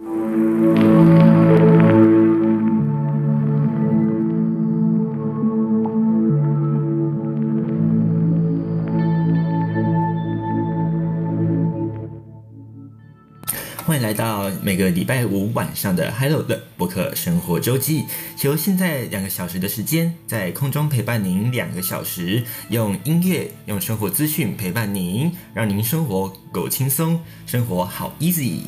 欢迎来到每个礼拜五晚上的 Hello 的博客生活周记，由现在两个小时的时间在空中陪伴您两个小时，用音乐、用生活资讯陪伴您，让您生活够轻松，生活好 easy。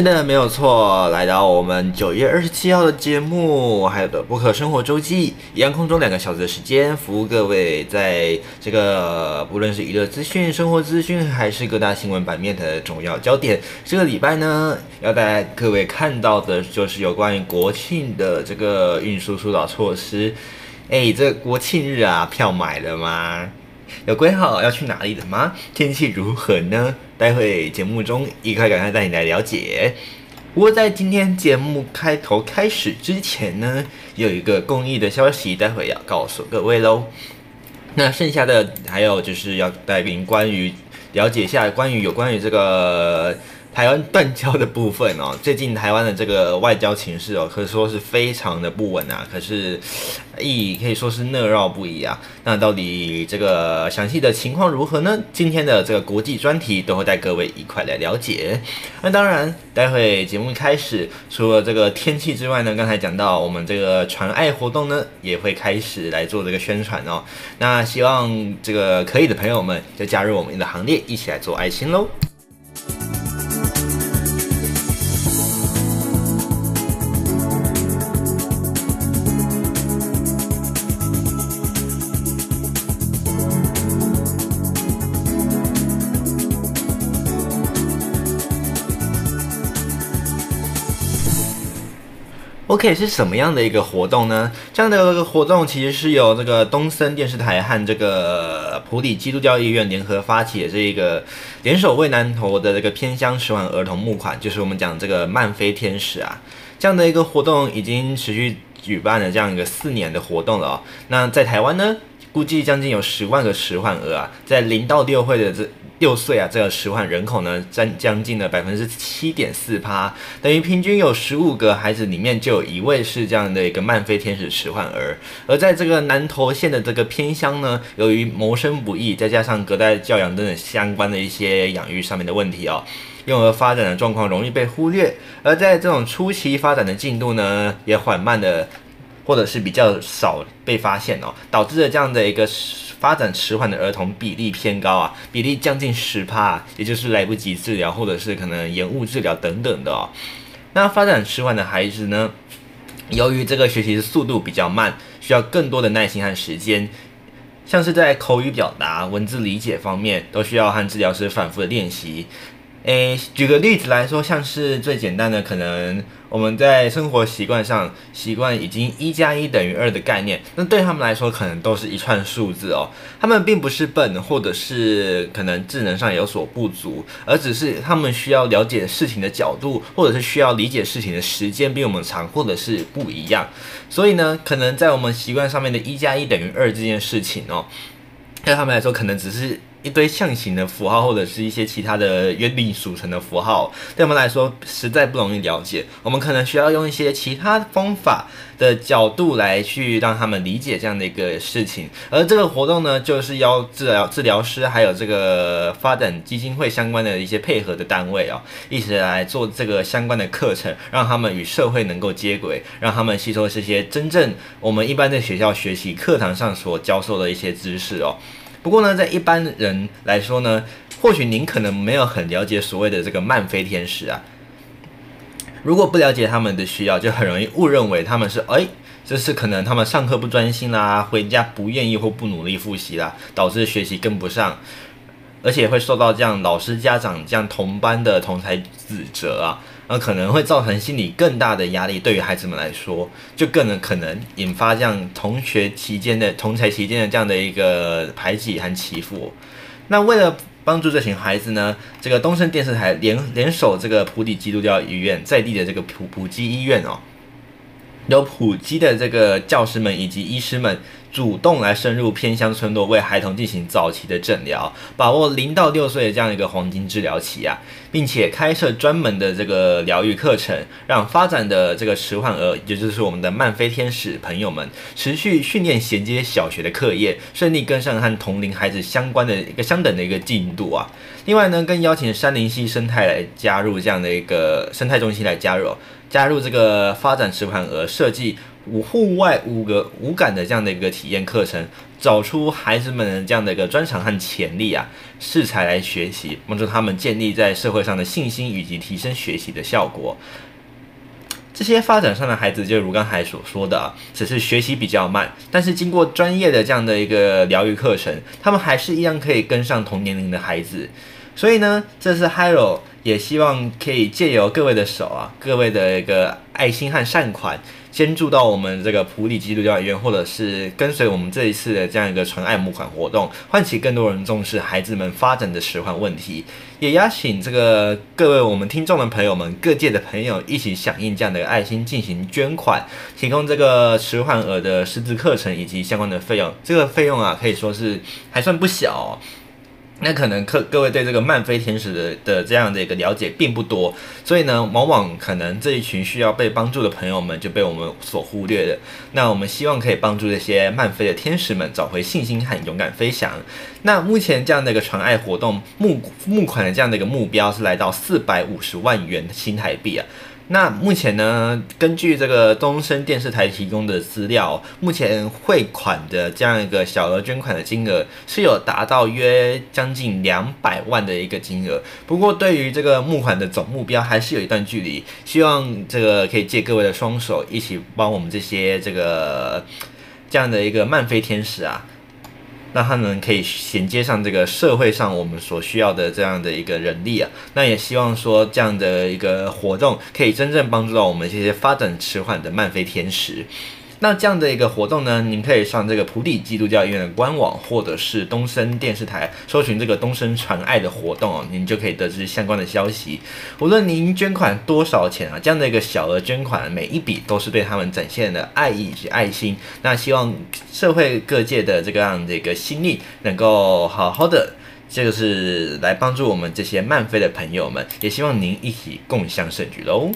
是的，没有错。来到我们九月二十七号的节目，还有的播客生活周记，一样空中两个小时的时间，服务各位在这个不论是娱乐资讯、生活资讯，还是各大新闻版面的重要焦点。这个礼拜呢，要带各位看到的就是有关于国庆的这个运输疏导措施。哎，这国庆日啊，票买了吗？有规划要去哪里的吗？天气如何呢？待会节目中一块赶快带你来了解。不过在今天节目开头开始之前呢，有一个公益的消息，待会要告诉各位喽。那剩下的还有就是要带领关于了解一下关于有关于这个。台湾断交的部分哦，最近台湾的这个外交情势哦，可以说是非常的不稳啊。可是，亦可以说是热闹不已啊。那到底这个详细的情况如何呢？今天的这个国际专题都会带各位一块来了解。那当然，待会节目开始，除了这个天气之外呢，刚才讲到我们这个传爱活动呢，也会开始来做这个宣传哦。那希望这个可以的朋友们就加入我们的行列，一起来做爱心喽。OK，是什么样的一个活动呢？这样的一个活动其实是由这个东森电视台和这个普里基督教医院联合发起的这一个联手为南投的这个偏乡迟缓儿童募款，就是我们讲这个漫飞天使啊，这样的一个活动已经持续举办了这样一个四年的活动了哦。那在台湾呢，估计将近有十万个迟缓儿啊，在零到六岁的这。六岁啊，这个迟缓人口呢，占将近了百分之七点四趴，等于平均有十五个孩子里面就有一位是这样的一个慢飞天使迟缓儿。而在这个南投县的这个偏乡呢，由于谋生不易，再加上隔代教养等等相关的一些养育上面的问题哦，幼儿发展的状况容易被忽略，而在这种初期发展的进度呢，也缓慢的，或者是比较少被发现哦，导致了这样的一个。发展迟缓的儿童比例偏高啊，比例将近十趴，也就是来不及治疗，或者是可能延误治疗等等的哦。那发展迟缓的孩子呢，由于这个学习的速度比较慢，需要更多的耐心和时间，像是在口语表达、文字理解方面，都需要和治疗师反复的练习。诶，举个例子来说，像是最简单的，可能我们在生活习惯上习惯已经一加一等于二的概念，那对他们来说，可能都是一串数字哦。他们并不是笨，或者是可能智能上有所不足，而只是他们需要了解事情的角度，或者是需要理解事情的时间比我们长，或者是不一样。所以呢，可能在我们习惯上面的一加一等于二这件事情哦，对他们来说，可能只是。一堆象形的符号，或者是一些其他的约定俗成的符号，对我们来说实在不容易了解。我们可能需要用一些其他方法的角度来去让他们理解这样的一个事情。而这个活动呢，就是要治疗治疗师还有这个发展基金会相关的一些配合的单位啊，一起来做这个相关的课程，让他们与社会能够接轨，让他们吸收这些真正我们一般在学校学习课堂上所教授的一些知识哦。不过呢，在一般人来说呢，或许您可能没有很了解所谓的这个慢飞天使啊。如果不了解他们的需要，就很容易误认为他们是哎，就是可能他们上课不专心啦，回家不愿意或不努力复习啦，导致学习跟不上，而且会受到这样老师、家长这样同班的同才指责啊。那可能会造成心理更大的压力，对于孩子们来说，就更可能引发这样同学期间的同侪期间的这样的一个排挤和欺负。那为了帮助这群孩子呢，这个东森电视台联联手这个普里基督教医院在地的这个普普基医院哦，有普基的这个教师们以及医师们。主动来深入偏乡村落，为孩童进行早期的诊疗，把握零到六岁的这样一个黄金治疗期啊，并且开设专门的这个疗愈课程，让发展的这个迟缓儿，也就是我们的慢飞天使朋友们，持续训练衔接小学的课业，顺利跟上和同龄孩子相关的一个相等的一个进度啊。另外呢，更邀请山林系生态来加入这样的一个生态中心来加入，加入这个发展迟缓儿设计。五户外五个五感的这样的一个体验课程，找出孩子们的这样的一个专长和潜力啊，适才来学习，帮助他们建立在社会上的信心以及提升学习的效果。这些发展上的孩子，就如刚才所说的，只是学习比较慢，但是经过专业的这样的一个疗愈课程，他们还是一样可以跟上同年龄的孩子。所以呢，这次 Hiro 也希望可以借由各位的手啊，各位的一个爱心和善款。捐助到我们这个普里基督教医院，或者是跟随我们这一次的这样一个传爱募款活动，唤起更多人重视孩子们发展的迟缓问题。也邀请这个各位我们听众的朋友们，各界的朋友一起响应这样的爱心进行捐款，提供这个迟缓儿的师资课程以及相关的费用。这个费用啊，可以说是还算不小。那可能各各位对这个慢飞天使的的这样的一个了解并不多，所以呢，往往可能这一群需要被帮助的朋友们就被我们所忽略了。那我们希望可以帮助这些慢飞的天使们找回信心和勇敢飞翔。那目前这样的一个传爱活动募募款的这样的一个目标是来到四百五十万元新台币啊。那目前呢，根据这个东森电视台提供的资料，目前汇款的这样一个小额捐款的金额是有达到约将近两百万的一个金额。不过，对于这个募款的总目标，还是有一段距离。希望这个可以借各位的双手，一起帮我们这些这个这样的一个漫飞天使啊。那他们可以衔接上这个社会上我们所需要的这样的一个人力啊，那也希望说这样的一个活动可以真正帮助到我们这些发展迟缓的慢飞天使。那这样的一个活动呢，您可以上这个普里基督教医院的官网，或者是东森电视台搜寻这个东森传爱的活动哦，您就可以得知相关的消息。无论您捐款多少钱啊，这样的一个小额捐款，每一笔都是对他们展现的爱意以及爱心。那希望社会各界的这个样的一个心力，能够好好的，这个是来帮助我们这些慢飞的朋友们，也希望您一起共襄盛举喽。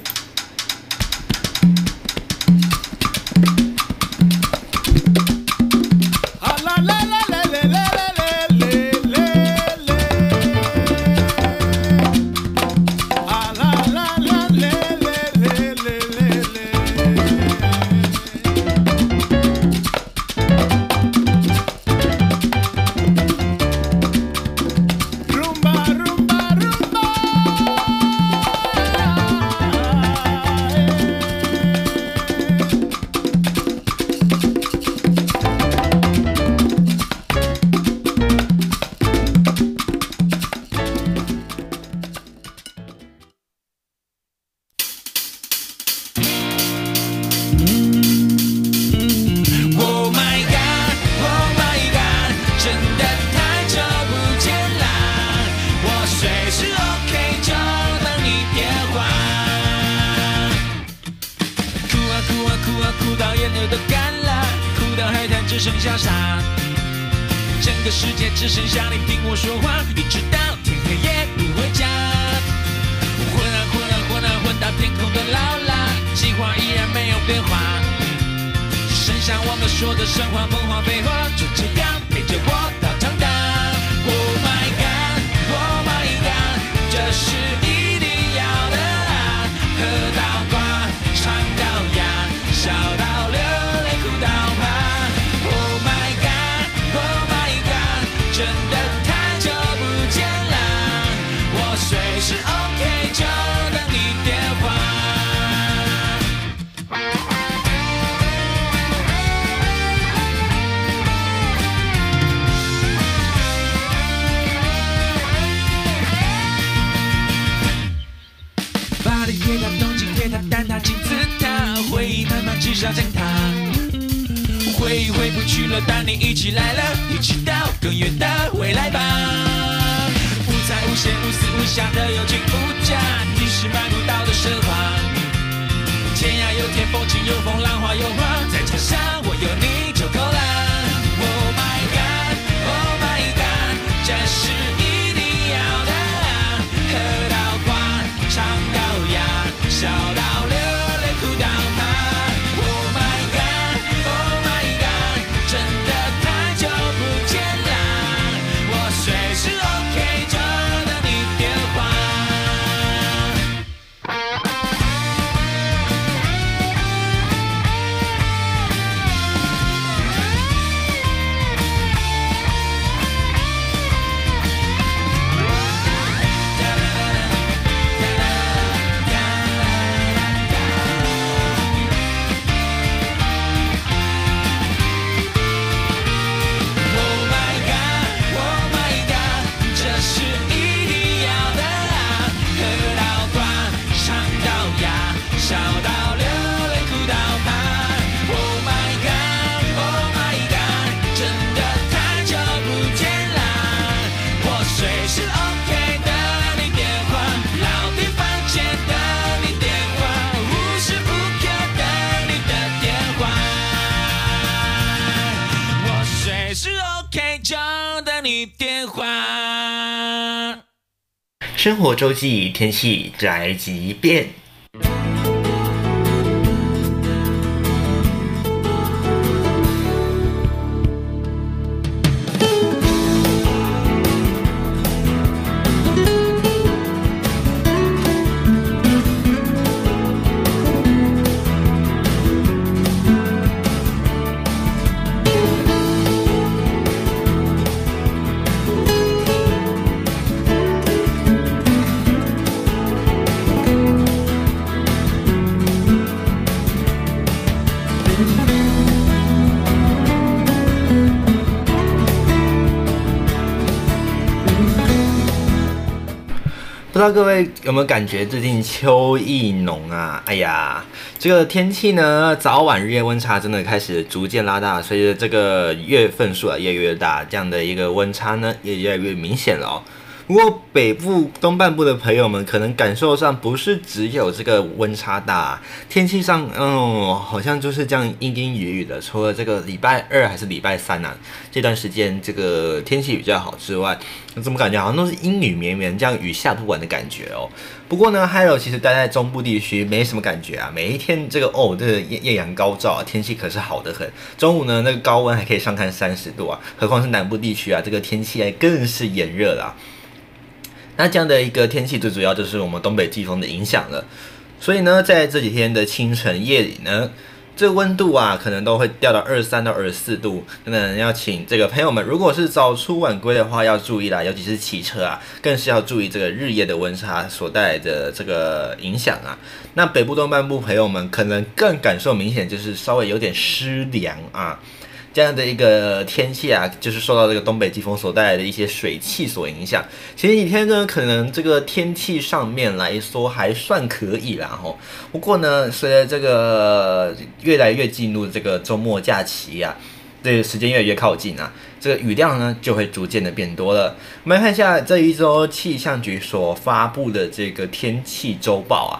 周记，天气宅急便。道各位有没有感觉最近秋意浓啊？哎呀，这个天气呢，早晚日夜温差真的开始逐渐拉大，随着这个月份数啊越来越大，这样的一个温差呢也越来越明显了哦。不过北部东半部的朋友们可能感受上不是只有这个温差大，天气上，嗯，好像就是这样阴阴雨雨的。除了这个礼拜二还是礼拜三啊，这段时间这个天气比较好之外，怎么感觉好像都是阴雨绵绵，这样雨下不完的感觉哦。不过呢，还有其实待在中部地区没什么感觉啊，每一天这个哦，这个艳艳阳高照啊，天气可是好得很。中午呢，那个高温还可以上看三十度啊，何况是南部地区啊，这个天气更是炎热了。那这样的一个天气，最主要就是我们东北季风的影响了。所以呢，在这几天的清晨夜里呢，这温度啊，可能都会掉到二十三到二十四度。那要请这个朋友们，如果是早出晚归的话，要注意啦，尤其是骑车啊，更是要注意这个日夜的温差所带来的这个影响啊。那北部东半部朋友们可能更感受明显，就是稍微有点湿凉啊。这样的一个天气啊，就是受到这个东北季风所带来的一些水汽所影响。前几天呢，可能这个天气上面来说还算可以啦吼。不过呢，随着这个越来越进入这个周末假期啊，这个时间越来越靠近啊，这个雨量呢就会逐渐的变多了。我们来看一下这一周气象局所发布的这个天气周报啊。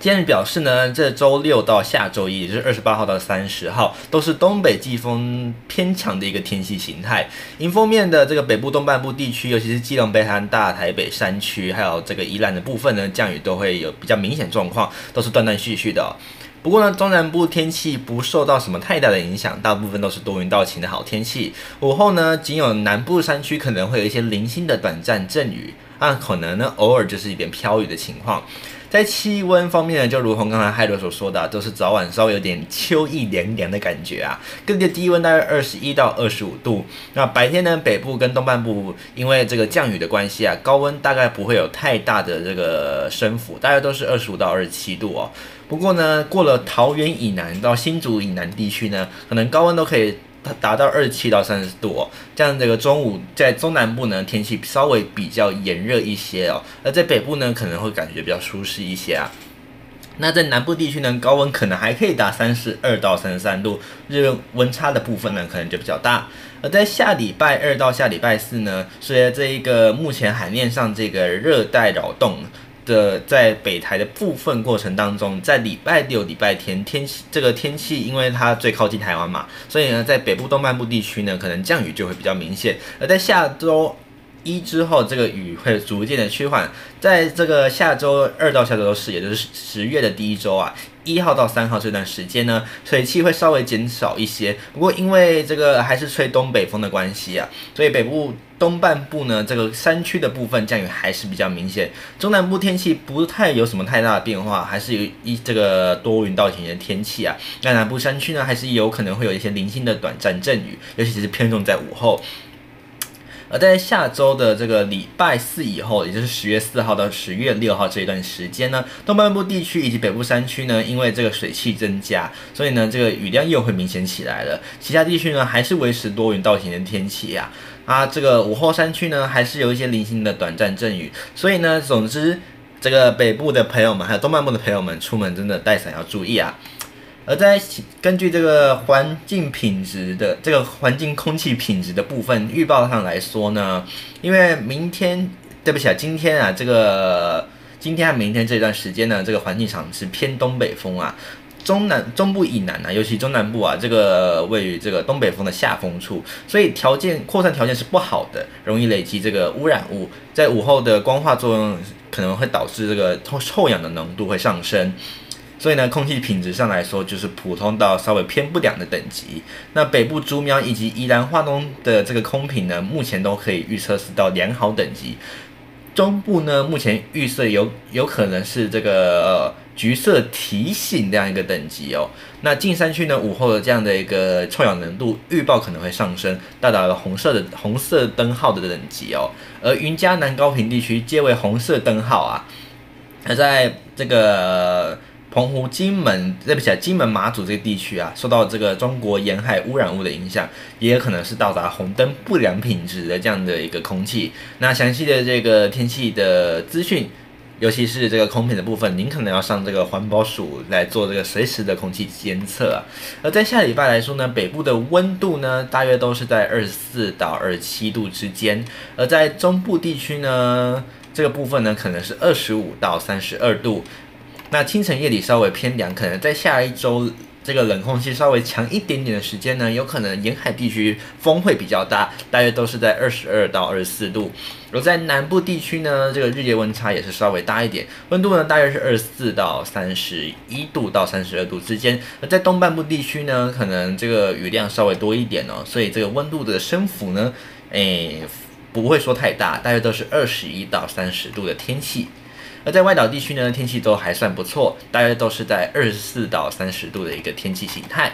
今天表示呢，这周六到下周一，也就是二十八号到三十号，都是东北季风偏强的一个天气形态。迎风面的这个北部东半部地区，尤其是基隆、北海岸、大台北山区，还有这个宜兰的部分呢，降雨都会有比较明显状况，都是断断续续的。不过呢，中南部天气不受到什么太大的影响，大部分都是多云到晴的好天气。午后呢，仅有南部山区可能会有一些零星的短暂阵雨，那可能呢，偶尔就是一点飘雨的情况。在气温方面呢，就如同刚才海螺所说的，都是早晚稍微有点秋意凉凉的感觉啊。各地的低温大约二十一到二十五度。那白天呢，北部跟东半部因为这个降雨的关系啊，高温大概不会有太大的这个升幅，大概都是二十五到二十七度哦。不过呢，过了桃园以南到新竹以南地区呢，可能高温都可以。它达到二十七到三十度哦，这样这个中午在中南部呢，天气稍微比较炎热一些哦，而在北部呢可能会感觉比较舒适一些啊。那在南部地区呢，高温可能还可以达三十二到三十三度，日温差的部分呢，可能就比较大。而在下礼拜二到下礼拜四呢，随着这一个目前海面上这个热带扰动的在北台的部分过程当中，在礼拜六、礼拜天天气这个天气，因为它最靠近台湾嘛，所以呢，在北部东半部地区呢，可能降雨就会比较明显。而在下周一之后，这个雨会逐渐的趋缓。在这个下周二到下周四，也就是十月的第一周啊，一号到三号这段时间呢，水汽会稍微减少一些。不过因为这个还是吹东北风的关系啊，所以北部东半部呢，这个山区的部分降雨还是比较明显。中南部天气不太有什么太大的变化，还是有一这个多云到晴的天气啊。那南部山区呢，还是有可能会有一些零星的短暂阵雨，尤其是偏重在午后。而在下周的这个礼拜四以后，也就是十月四号到十月六号这一段时间呢，东半部地区以及北部山区呢，因为这个水汽增加，所以呢，这个雨量又会明显起来了。其他地区呢，还是维持多云到晴的天气呀。啊，这个午后山区呢，还是有一些零星的短暂阵雨。所以呢，总之，这个北部的朋友们，还有东半部的朋友们，出门真的带伞要注意啊。而在根据这个环境品质的这个环境空气品质的部分预报上来说呢，因为明天对不起啊，今天啊这个今天和明天这段时间呢，这个环境场是偏东北风啊，中南中部以南啊，尤其中南部啊，这个位于这个东北风的下风处，所以条件扩散条件是不好的，容易累积这个污染物，在午后的光化作用可能会导致这个臭臭氧的浓度会上升。所以呢，空气品质上来说，就是普通到稍微偏不良的等级。那北部竹苗以及宜兰花东的这个空品呢，目前都可以预测是到良好等级。中部呢，目前预测有有可能是这个、呃、橘色提醒这样一个等级哦。那近山区呢，午后的这样的一个臭氧浓度预报可能会上升，到达了红色的红色灯号的等级哦。而云嘉南高屏地区皆为红色灯号啊。而在这个。澎湖、金门，对不起啊，金门、马祖这个地区啊，受到这个中国沿海污染物的影响，也有可能是到达红灯不良品质的这样的一个空气。那详细的这个天气的资讯，尤其是这个空品的部分，您可能要上这个环保署来做这个随时的空气监测啊。而在下礼拜来说呢，北部的温度呢，大约都是在二十四到二十七度之间，而在中部地区呢，这个部分呢，可能是二十五到三十二度。那清晨夜里稍微偏凉，可能在下一周这个冷空气稍微强一点点的时间呢，有可能沿海地区风会比较大，大约都是在二十二到二十四度。而在南部地区呢，这个日夜温差也是稍微大一点，温度呢大约是二十四到三十一度到三十二度之间。而在东半部地区呢，可能这个雨量稍微多一点哦，所以这个温度的升幅呢，诶不会说太大，大约都是二十一到三十度的天气。而在外岛地区呢，天气都还算不错，大约都是在二十四到三十度的一个天气形态。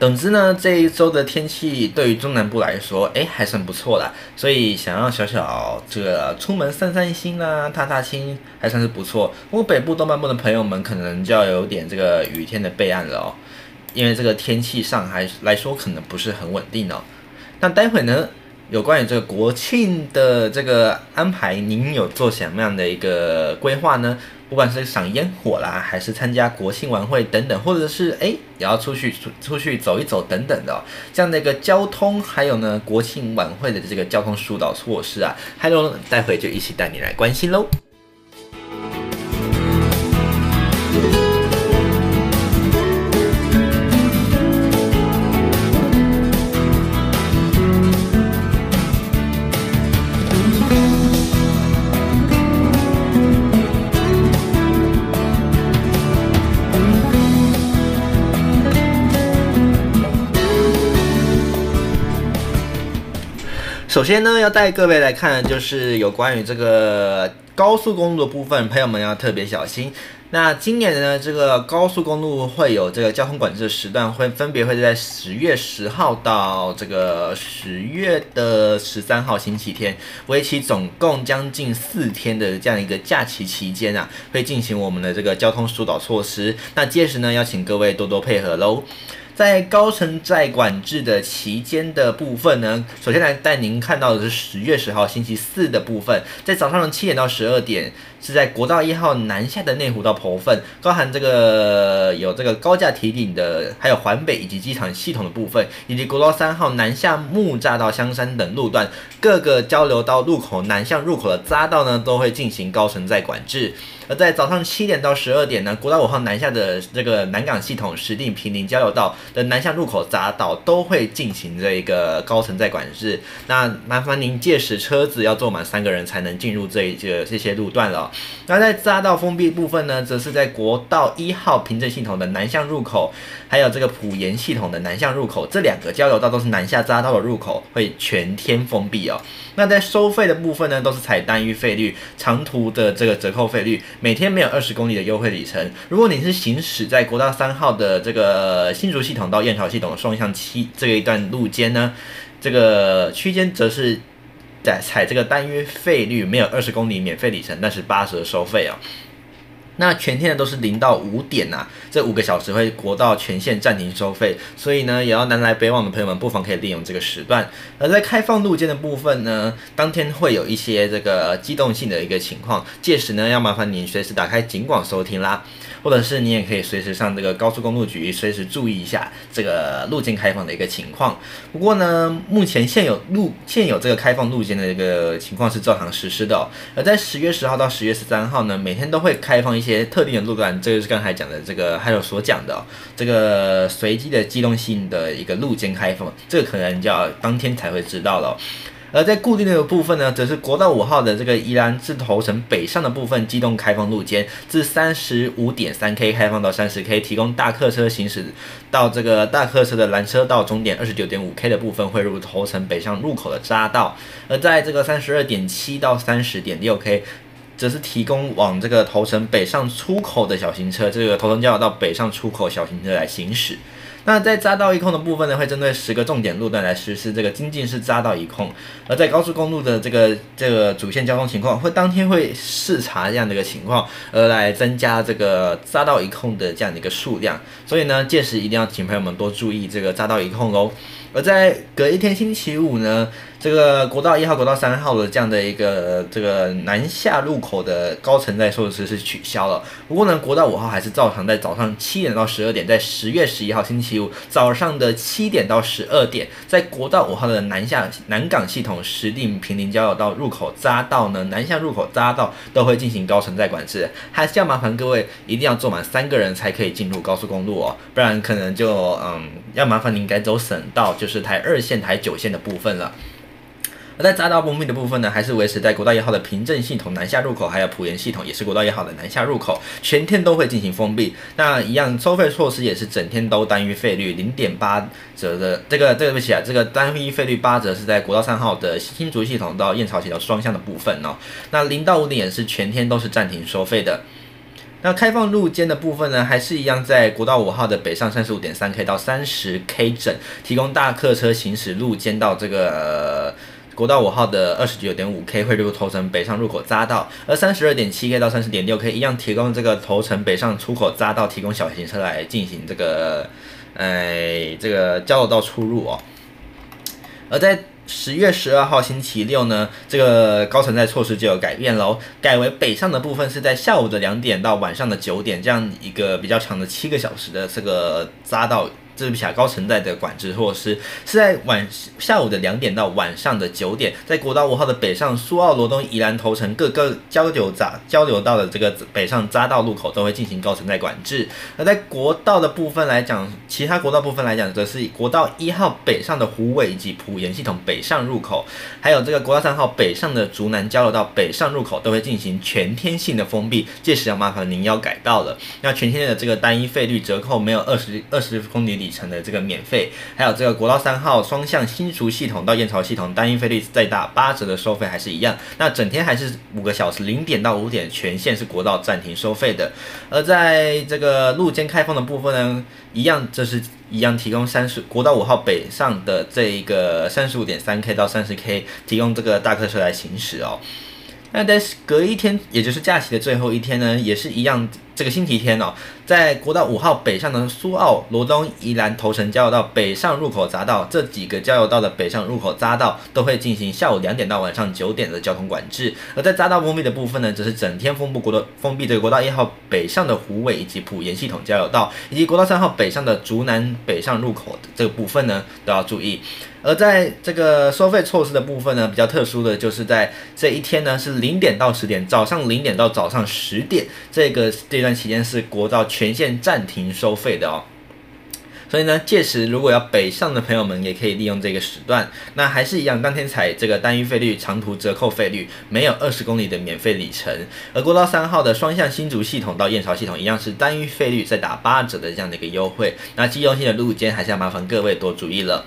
总之呢，这一周的天气对于中南部来说，哎，还算不错啦。所以想要小小这个出门散散心啦、踏踏青，还算是不错。不过北部东半部的朋友们可能就要有点这个雨天的备案了哦，因为这个天气上还来说可能不是很稳定哦。那待会呢，有关于这个国庆的这个安排，您有做什么样的一个规划呢？不管是赏烟火啦，还是参加国庆晚会等等，或者是诶也要出去出出去走一走等等的，哦，这样的一个交通，还有呢国庆晚会的这个交通疏导措施啊，，Hello，待会就一起带你来关心喽。首先呢，要带各位来看的就是有关于这个高速公路的部分，朋友们要特别小心。那今年呢，这个高速公路会有这个交通管制的时段，会分别会在十月十号到这个十月的十三号星期天，为期总共将近四天的这样一个假期期间啊，会进行我们的这个交通疏导措施。那届时呢，要请各位多多配合喽。在高乘载管制的期间的部分呢，首先来带您看到的是十月十号星期四的部分，在早上的七点到十二点，是在国道一号南下的内湖到头份，包含这个有这个高架提顶的，还有环北以及机场系统的部分，以及国道三号南下木栅到香山等路段各个交流道路口南向入口的匝道呢，都会进行高乘载管制。而在早上七点到十二点呢，国道五号南下的这个南港系统、石碇、平林交流道的南向入口匝道都会进行这一个高乘载管制。那麻烦您届时车子要坐满三个人才能进入这一个这些路段了。那在匝道封闭部分呢，则是在国道一号平镇系统的南向入口，还有这个埔盐系统的南向入口，这两个交流道都是南下匝道的入口，会全天封闭哦。那在收费的部分呢，都是采单一费率，长途的这个折扣费率，每天没有二十公里的优惠里程。如果你是行驶在国道三号的这个新竹系统到燕巢系统的双向七这一段路间呢，这个区间则是在踩这个单约费率，没有二十公里免费里程，但是八折收费哦。那全天的都是零到五点呐、啊，这五个小时会国道全线暂停收费，所以呢，也要南来北往的朋友们不妨可以利用这个时段。而在开放路肩的部分呢，当天会有一些这个机动性的一个情况，届时呢，要麻烦您随时打开警广收听啦。或者是你也可以随时上这个高速公路局，随时注意一下这个路肩开放的一个情况。不过呢，目前现有路现有这个开放路肩的一个情况是照常实施的哦。而在十月十号到十月十三号呢，每天都会开放一一些特定的路段，这个是刚才讲的这个还有所讲的、这个随机的机动性的一个路肩开放，这个可能就要当天才会知道了、而在固定的部分呢，则是国道五号的这个宜兰至头城北上的部分机动开放路肩，自三十五点三 K 开放到三十 K，提供大客车行驶到这个大客车的拦车道终点二十九点五 K 的部分汇入头城北上入口的匝道。而在这个三十二点七到三十点六 K，则是提供往这个头城北上出口的小型车，这个头城交流道北上出口小型车来行驶。那在匝道一控的部分呢，会针对十个重点路段来实施这个精进式匝道一控；而在高速公路的这个这个主线交通情况，会当天会视察这样的一个情况，而来增加这个匝道一控的这样的一个数量。所以呢，届时一定要请朋友们多注意这个匝道一控哦。而在隔一天星期五呢，这个国道一号、国道三号的这样的一个这个南下入口的高承载措施是取消了。不过呢，国道五号还是照常在早上七点到十二点，在十月十一号星期五早上的七点到十二点，在国道五号的南下南港系统石定平林交流道入口匝道呢，南下入口匝道都会进行高承载管制，还是要麻烦各位一定要坐满三个人才可以进入高速公路哦，不然可能就嗯要麻烦您改走省道。就是台二线、台九线的部分了。而在匝道封闭的部分呢，还是维持在国道一号的平镇系统南下入口，还有埔盐系统也是国道一号的南下入口，全天都会进行封闭。那一样收费措施也是整天都单一费率零点八折的。这个对不起啊，这个单一费率八折是在国道三号的新竹系统到燕巢系统双向的部分哦。那零到五点也是全天都是暂停收费的。那开放路肩的部分呢，还是一样在国道五号的北上三十五点三 K 到三十 K 整，提供大客车行驶路肩到这个、国道五号的二十九点五 K 汇入头城北上入口匝道，而三十二点七 K 到三十点六 K 一样提供这个头城北上出口匝道，提供小型车来进行这个，哎，这个交流道出入哦，而在。十月十二号星期六呢，这个高乘载措施就有改变喽，改为北上的部分是在下午的两点到晚上的九点，这样一个比较长的七个小时的这个匝道。这是高乘载的管制措施，是在晚下午的两点到晚上的九点，在国道五号的北上苏澳罗东宜兰头城各个交流匝交流道的这个北上匝道路口都会进行高乘载管制。而在国道的部分来讲，其他国道部分来讲，则是以国道一号北上的湖尾以及埔盐系统北上入口，还有这个国道三号北上的竹南交流道北上入口都会进行全天性的封闭，届时要麻烦您要改道了。那全天的这个单一费率折扣没有二十二十公里里程的这个免费，还有这个国道三号双向新竹系统到燕巢系统单一费率再打八折的收费还是一样，那整天还是五个小时零点到五点全线是国道暂停收费的，而在这个路肩开放的部分呢，一样这是一样提供三十国道五号北上的这一个三十五点三 K 到三十 K 提供这个大客车来行驶哦。那在隔一天，也就是假期的最后一天呢，也是一样这个星期天哦，在国道五号北上的苏澳、罗东、宜兰头城交流道北上入口匝道这几个交流道的北上入口匝道都会进行下午两点到晚上九点的交通管制。而在匝道封闭的部分呢，则是整天封闭国道封闭这个国道一号北上的湖尾以及埔盐系统交流道，以及国道三号北上的竹南北上入口这个部分呢，都要注意。而在这个收费措施的部分呢，比较特殊的就是在这一天呢，是零点到十点，早上零点到早上十点，这个段期间是国道全线暂停收费的哦。所以呢，届时如果要北上的朋友们，也可以利用这个时段。那还是一样，当天采这个单一费率、长途折扣费率，没有二十公里的免费里程。而国道三号的双向新竹系统到燕巢系统一样是单一费率再打八折的这样的一个优惠。那机动性的路肩还是要麻烦各位多注意了。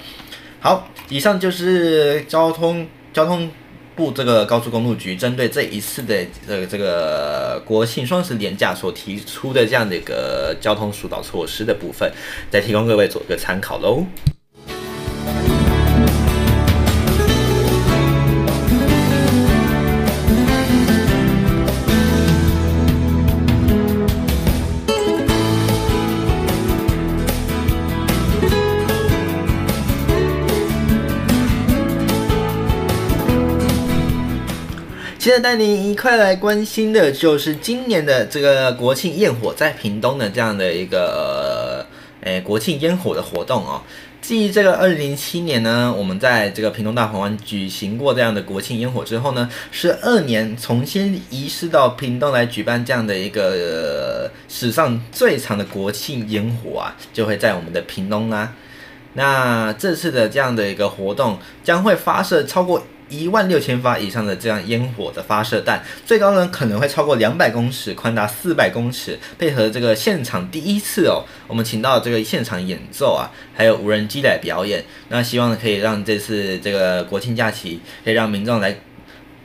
好，以上就是交通交通部这个高速公路局针对这一次的这个这个国庆双十连假所提出的这样的一个交通疏导措施的部分，再提供各位做一个参考喽。现在带您一块来关心的就是今年的这个国庆焰火在屏东的这样的一个呃国庆烟火的活动哦。继这个二零零七年呢，我们在这个屏东大鹏湾举行过这样的国庆烟火之后呢，十二年重新移师到屏东来举办这样的一个、史上最长的国庆烟火啊，就会在我们的屏东啊。那这次的这样的一个活动将会发射超过。一万六千发以上的这样烟火的发射弹，最高呢可能会超过两百公尺，宽达四百公尺。配合这个现场第一次哦，我们请到这个现场演奏啊，还有无人机来表演。那希望可以让这次这个国庆假期，可以让民众来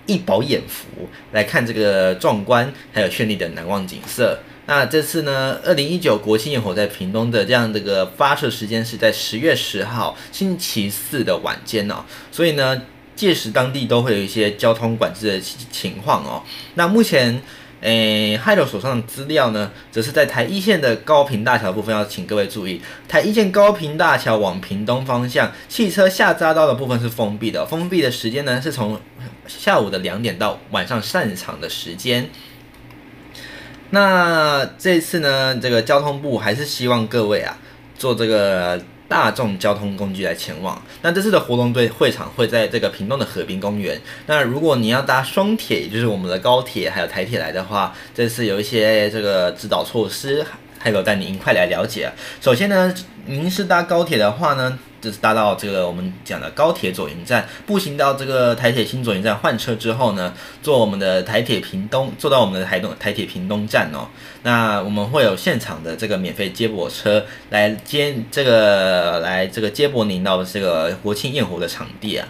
一饱眼福，来看这个壮观还有绚丽的难忘景色。那这次呢，二零一九国庆焰火在屏东的这样的一个发射时间是在十月十号星期四的晚间哦，所以呢。届时当地都会有一些交通管制的情况哦。那目前，诶，海斗手上的资料呢，则是在台一线的高屏大桥部分，要请各位注意，台一线高屏大桥往屏东方向，汽车下匝道的部分是封闭的，封闭的时间呢是从下午的两点到晚上散场的时间。那这次呢，这个交通部还是希望各位啊，做这个。大众交通工具来前往。那这次的活动队会场会在这个屏东的河滨公园。那如果你要搭双铁，也就是我们的高铁还有台铁来的话，这次有一些这个指导措施，还有带您一块来了解。首先呢，您是搭高铁的话呢，就是搭到这个我们讲的高铁左营站，步行到这个台铁新左营站换车之后呢，坐我们的台铁屏东，坐到我们的台东台铁屏东站哦。那我们会有现场的这个免费接驳车来接这个来这个接驳您到这个国庆焰火的场地啊。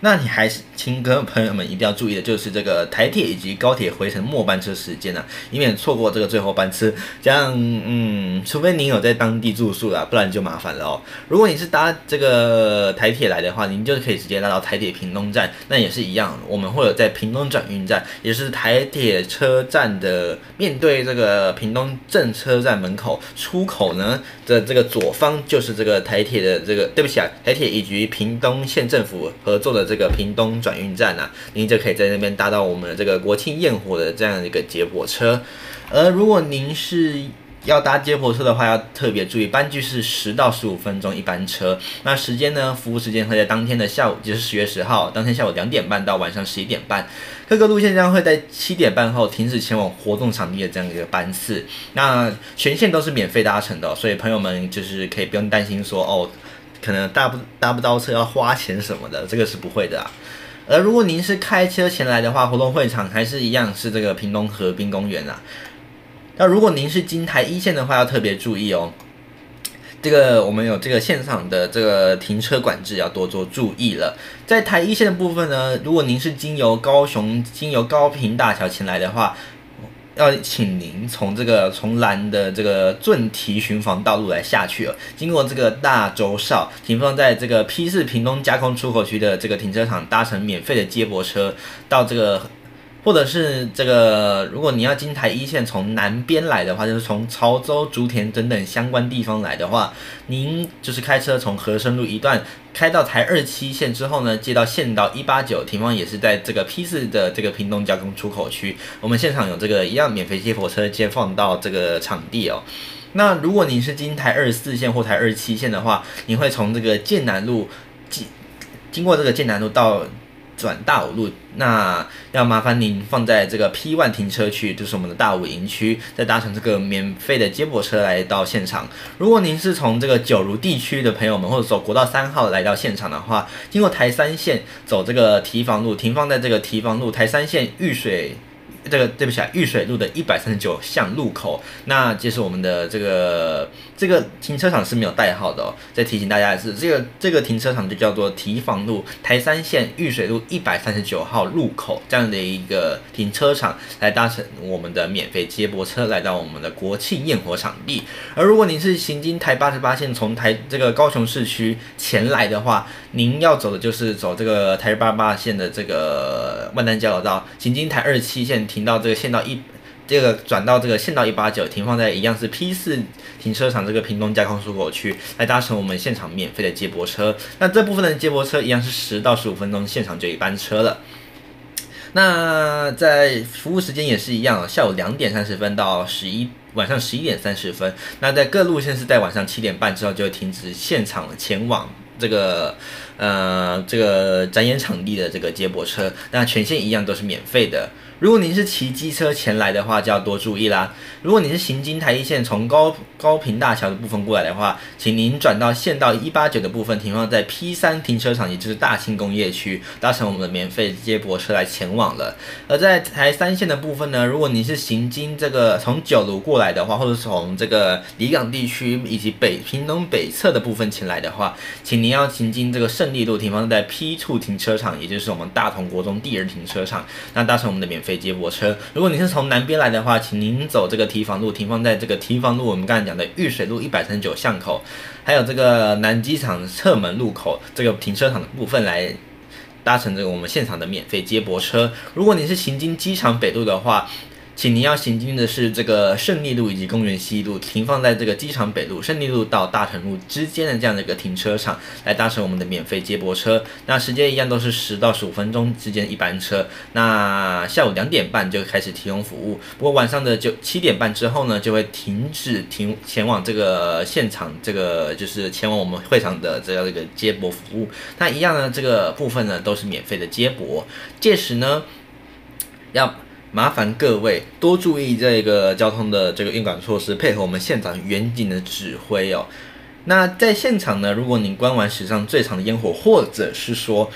那你还是请各位朋友们一定要注意的，就是这个台铁以及高铁回程末班车时间呢、啊，以免错过这个最后班车。这样，嗯，除非您有在当地住宿啦，不然就麻烦了哦。如果你是搭这个台铁来的话，您就可以直接拉到台铁屏东站，那也是一样，我们会有在屏东转运站，也是台铁车站的面对这个屏东镇车站门口出口呢的这个左方，就是这个台铁的这个，对不起啊，台铁以及屏东县政府合作的。这个屏东转运站啊，您就可以在那边搭到我们的这个国庆焰火的这样一个接驳车。而如果您是要搭接驳车的话，要特别注意，班距是十到十五分钟一班车。那时间呢，服务时间会在当天的下午，就是十月十号当天下午两点半到晚上十一点半。各个路线将会在七点半后停止前往活动场地的这样一个班次。那全线都是免费搭乘的，所以朋友们就是可以不用担心说哦。可能搭不搭不到车要花钱什么的，这个是不会的啊。而如果您是开车前来的话，活动会场还是一样是这个屏东河滨公园啊。那如果您是经台一线的话，要特别注意哦。这个我们有这个现场的这个停车管制，要多做注意了。在台一线的部分呢，如果您是经由高雄经由高屏大桥前来的话。要请您从这个从兰的这个圳堤巡防道路来下去哦，经过这个大洲哨，停放在这个 P 四屏东加工出口区的这个停车场，搭乘免费的接驳车到这个或者是这个，如果你要金台一线从南边来的话，就是从潮州、竹田等等相关地方来的话，您就是开车从和生路一段开到台二七线之后呢，接到县道一八九，停放也是在这个 P 四的这个屏东交通出口区。我们现场有这个一样免费接火车接放到这个场地哦。那如果您是经台二四线或台二七线的话，你会从这个建南路经经过这个建南路到。转大武路，那要麻烦您放在这个 P one 停车区，就是我们的大武营区，再搭乘这个免费的接驳车来到现场。如果您是从这个九如地区的朋友们，或者走国道三号来到现场的话，经过台三线走这个堤防路，停放在这个堤防路台三线玉水。这个对不起啊，玉水路的一百三十九巷路口，那就是我们的这个这个停车场是没有代号的哦。再提醒大家的是，这个这个停车场就叫做提防路台三线玉水路一百三十九号路口这样的一个停车场，来搭乘我们的免费接驳车来到我们的国庆焰火场地。而如果您是行经台八十八线从台这个高雄市区前来的话，您要走的就是走这个台八十八线的这个万丹交流道，行经台二七线。停到这个县道一，这个转到这个县道一八九，停放在一样是 P 四停车场这个屏东加空出口区，来搭乘我们现场免费的接驳车。那这部分的接驳车一样是十到十五分钟，现场就一班车了。那在服务时间也是一样，下午两点三十分到十一晚上十一点三十分。那在各路线是在晚上七点半之后就停止现场前往这个呃这个展演场地的这个接驳车。那全线一样都是免费的。如果您是骑机车前来的话，就要多注意啦。如果你是行经台一线从高高屏大桥的部分过来的话，请您转到县道一八九的部分，停放在 P 三停车场，也就是大庆工业区，搭乘我们的免费接驳车来前往了。而在台三线的部分呢，如果你是行经这个从九如过来的话，或者从这个离港地区以及北屏东北侧的部分前来的话，请您要行经这个胜利路，停放在 P 处停车场，也就是我们大同国中第二停车场，那搭乘我们的免费。接驳车，如果你是从南边来的话，请您走这个提防路，停放在这个提防路，我们刚才讲的玉水路一百三十九巷口，还有这个南机场侧门路口这个停车场的部分来搭乘这个我们现场的免费接驳车。如果你是行经机场北路的话，请您要行经的是这个胜利路以及公园西路，停放在这个机场北路、胜利路到大同路之间的这样的一个停车场，来搭乘我们的免费接驳车。那时间一样都是十到十五分钟之间一班车。那下午两点半就开始提供服务，不过晚上的就七点半之后呢，就会停止停前往这个现场，这个就是前往我们会场的这样一个接驳服务。那一样呢，这个部分呢都是免费的接驳。届时呢，要。麻烦各位多注意这个交通的这个运管措施，配合我们现场远景的指挥哦。那在现场呢，如果您观完史上最长的烟火，或者是说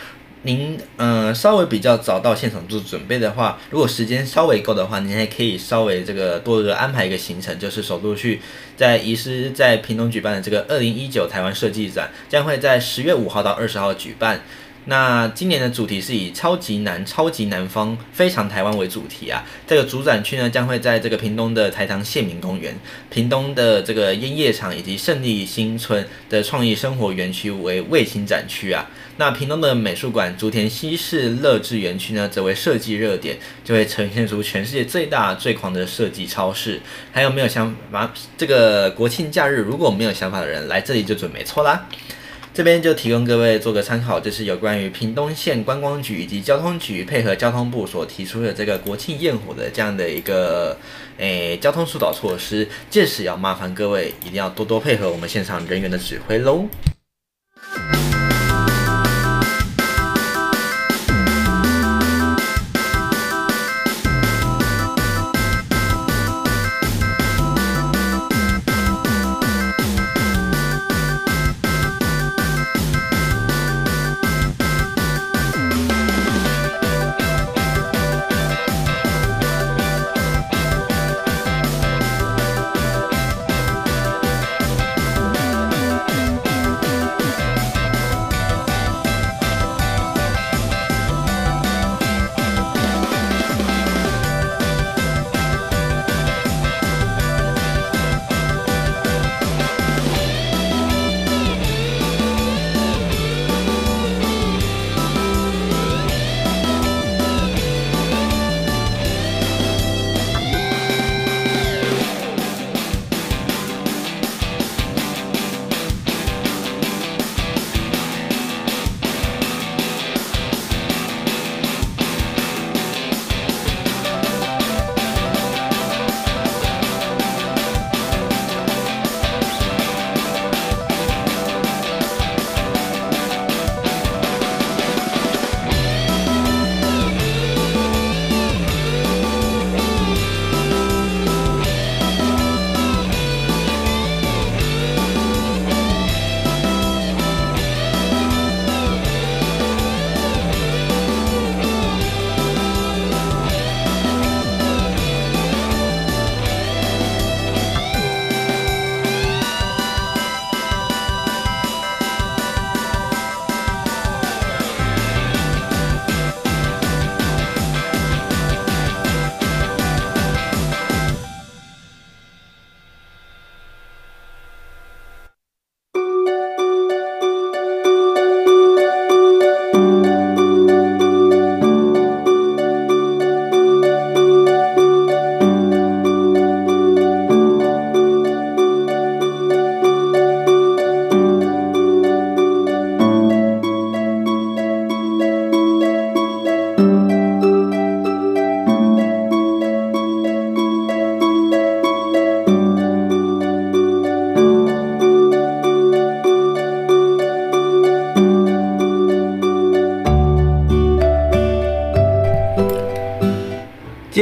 您嗯、呃、稍微比较早到现场做准备的话，如果时间稍微够的话，您还可以稍微这个多的安排一个行程，就是首度去在移师在屏东举办的这个二零一九台湾设计展，将会在十月五号到二十号举办。那今年的主题是以超级南、超级南方、非常台湾为主题啊。这个主展区呢，将会在这个屏东的台糖县民公园、屏东的这个烟叶厂以及胜利新村的创意生活园区为卫星展区啊。那屏东的美术馆竹田西市乐智园区呢，则为设计热点，就会呈现出全世界最大最狂的设计超市。还有没有想法？这个国庆假日如果没有想法的人来这里就准没错啦。这边就提供各位做个参考，就是有关于屏东县观光局以及交通局配合交通部所提出的这个国庆焰火的这样的一个诶交通疏导措施，届时要麻烦各位一定要多多配合我们现场人员的指挥喽。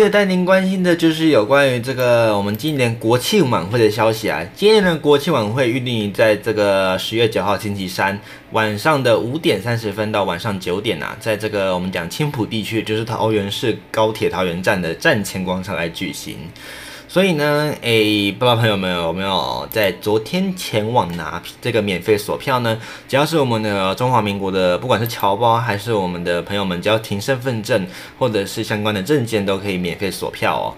接带您关心的就是有关于这个我们今年国庆晚会的消息啊。今年的国庆晚会预定在这个十月九号星期三晚上的五点三十分到晚上九点啊，在这个我们讲青浦地区，就是桃园市高铁桃园站的站前广场来举行。所以呢，诶、不知道朋友们有没有在昨天前往拿这个免费索票呢？只要是我们的中华民国的，不管是侨胞还是我们的朋友们，只要凭身份证或者是相关的证件，都可以免费索票哦。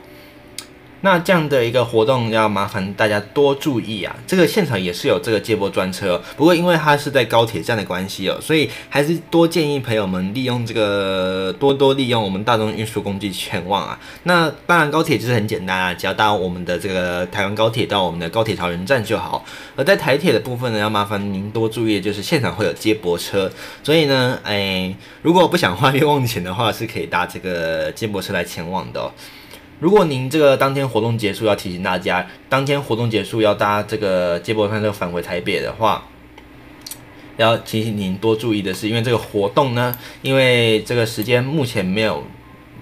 那这样的一个活动要麻烦大家多注意啊！这个现场也是有这个接驳专车，不过因为它是在高铁站的关系哦，所以还是多建议朋友们利用这个多多利用我们大众运输工具前往啊。那当然高铁就是很简单啊，只要搭我们的这个台湾高铁到我们的高铁桃园站就好。而在台铁的部分呢，要麻烦您多注意，就是现场会有接驳车，所以呢，哎，如果不想花冤枉钱的话，是可以搭这个接驳车来前往的哦。如果您这个当天活动结束，要提醒大家，当天活动结束要搭这个接驳车返回台北的话，要提醒您多注意的是，因为这个活动呢，因为这个时间目前没有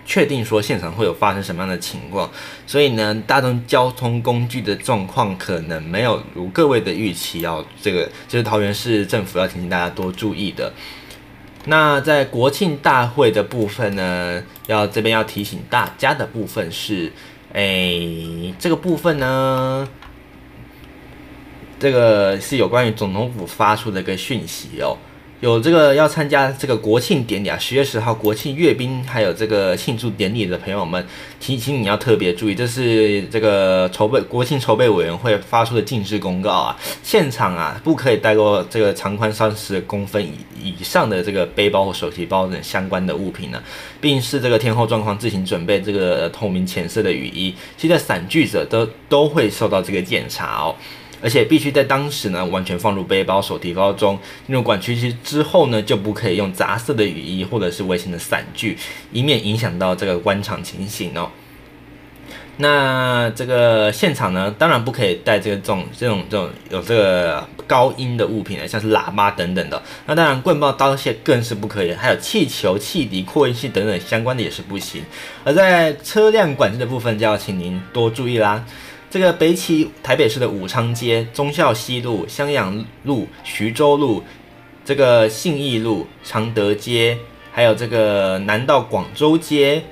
确定说现场会有发生什么样的情况，所以呢，大众交通工具的状况可能没有如各位的预期，要这个就是桃园市政府要提醒大家多注意的。那在国庆大会的部分呢，要这边要提醒大家的部分是，哎、这个部分呢，这个是有关于总统府发出的一个讯息哦。有这个要参加这个国庆典礼啊，十月十号国庆阅兵，还有这个庆祝典礼的朋友们，提醒你要特别注意，这是这个筹备国庆筹备委员会发出的禁止公告啊，现场啊不可以带过这个长宽三十公分以以上的这个背包或手提包等相关的物品呢，并视这个天候状况自行准备这个透明浅色的雨衣，现在散具者都都会受到这个检查哦。而且必须在当时呢，完全放入背包、手提包中。进入管区区之后呢，就不可以用杂色的雨衣或者是微型的伞具，以免影响到这个观场情形哦。那这个现场呢，当然不可以带这个这种这种这种有这个高音的物品啊，像是喇叭等等的。那当然，棍棒、刀械更是不可以，还有气球、汽笛、扩音器等等相关的也是不行。而在车辆管制的部分，就要请您多注意啦。这个北起台北市的武昌街、忠孝西路、襄阳路、徐州路，这个信义路、常德街，还有这个南到广州街、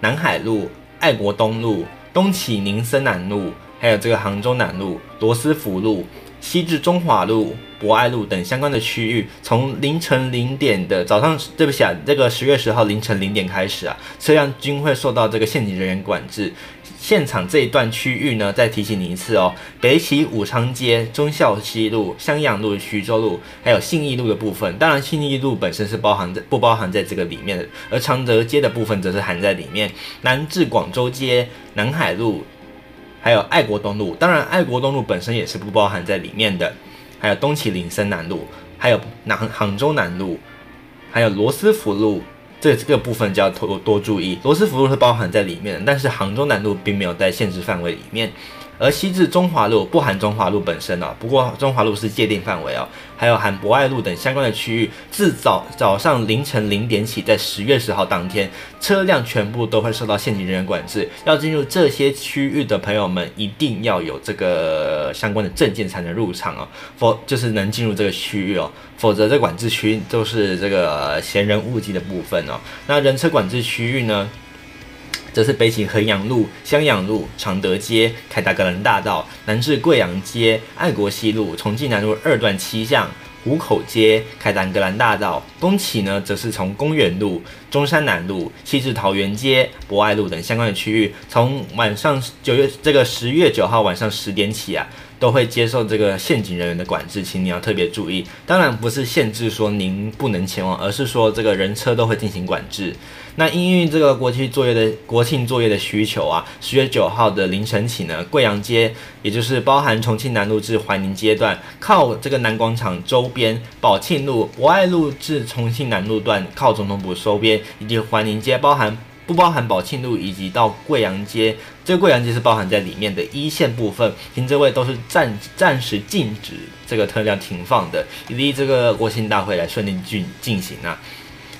南海路、爱国东路、东起宁森南路，还有这个杭州南路、罗斯福路。西至中华路、博爱路等相关的区域，从凌晨零点的早上，对不起啊，这个十月十号凌晨零点开始啊，车辆均会受到这个现警人员管制。现场这一段区域呢，再提醒你一次哦，北起武昌街、忠孝西路、襄阳路、徐州路，还有信义路的部分。当然，信义路本身是包含在不包含在这个里面的，而常德街的部分则是含在里面。南至广州街、南海路。还有爱国东路，当然爱国东路本身也是不包含在里面的。还有东起林森南路，还有南杭州南路，还有罗斯福路，这这个部分就要多多注意。罗斯福路是包含在里面的，但是杭州南路并没有在限制范围里面。而西至中华路不含中华路本身哦，不过中华路是界定范围哦，还有含博爱路等相关的区域，自早早上凌晨零点起，在十月十号当天，车辆全部都会受到现行人员管制。要进入这些区域的朋友们，一定要有这个相关的证件才能入场哦，否就是能进入这个区域哦，否则这管制区都是这个闲人勿进的部分哦。那人车管制区域呢？则是北起衡阳路、襄阳路、常德街、凯达格兰大道，南至贵阳街、爱国西路、重庆南路二段七巷、湖口街、凯达格兰大道，东起呢，则是从公园路、中山南路、西至桃园街、博爱路等相关的区域，从晚上九月这个十月九号晚上十点起啊。都会接受这个陷阱人员的管制，请你要特别注意。当然不是限制说您不能前往，而是说这个人车都会进行管制。那因为这个国庆作业的国庆作业的需求啊，十月九号的凌晨起呢，贵阳街，也就是包含重庆南路至怀宁街段，靠这个南广场周边，宝庆路、博爱路至重庆南路段，靠总统府周边，以及怀宁街包含。不包含宝庆路以及到贵阳街，这个贵阳街是包含在里面的一线部分，停车位都是暂暂时禁止这个车辆停放的，以利这个国庆大会来顺利进进行啊。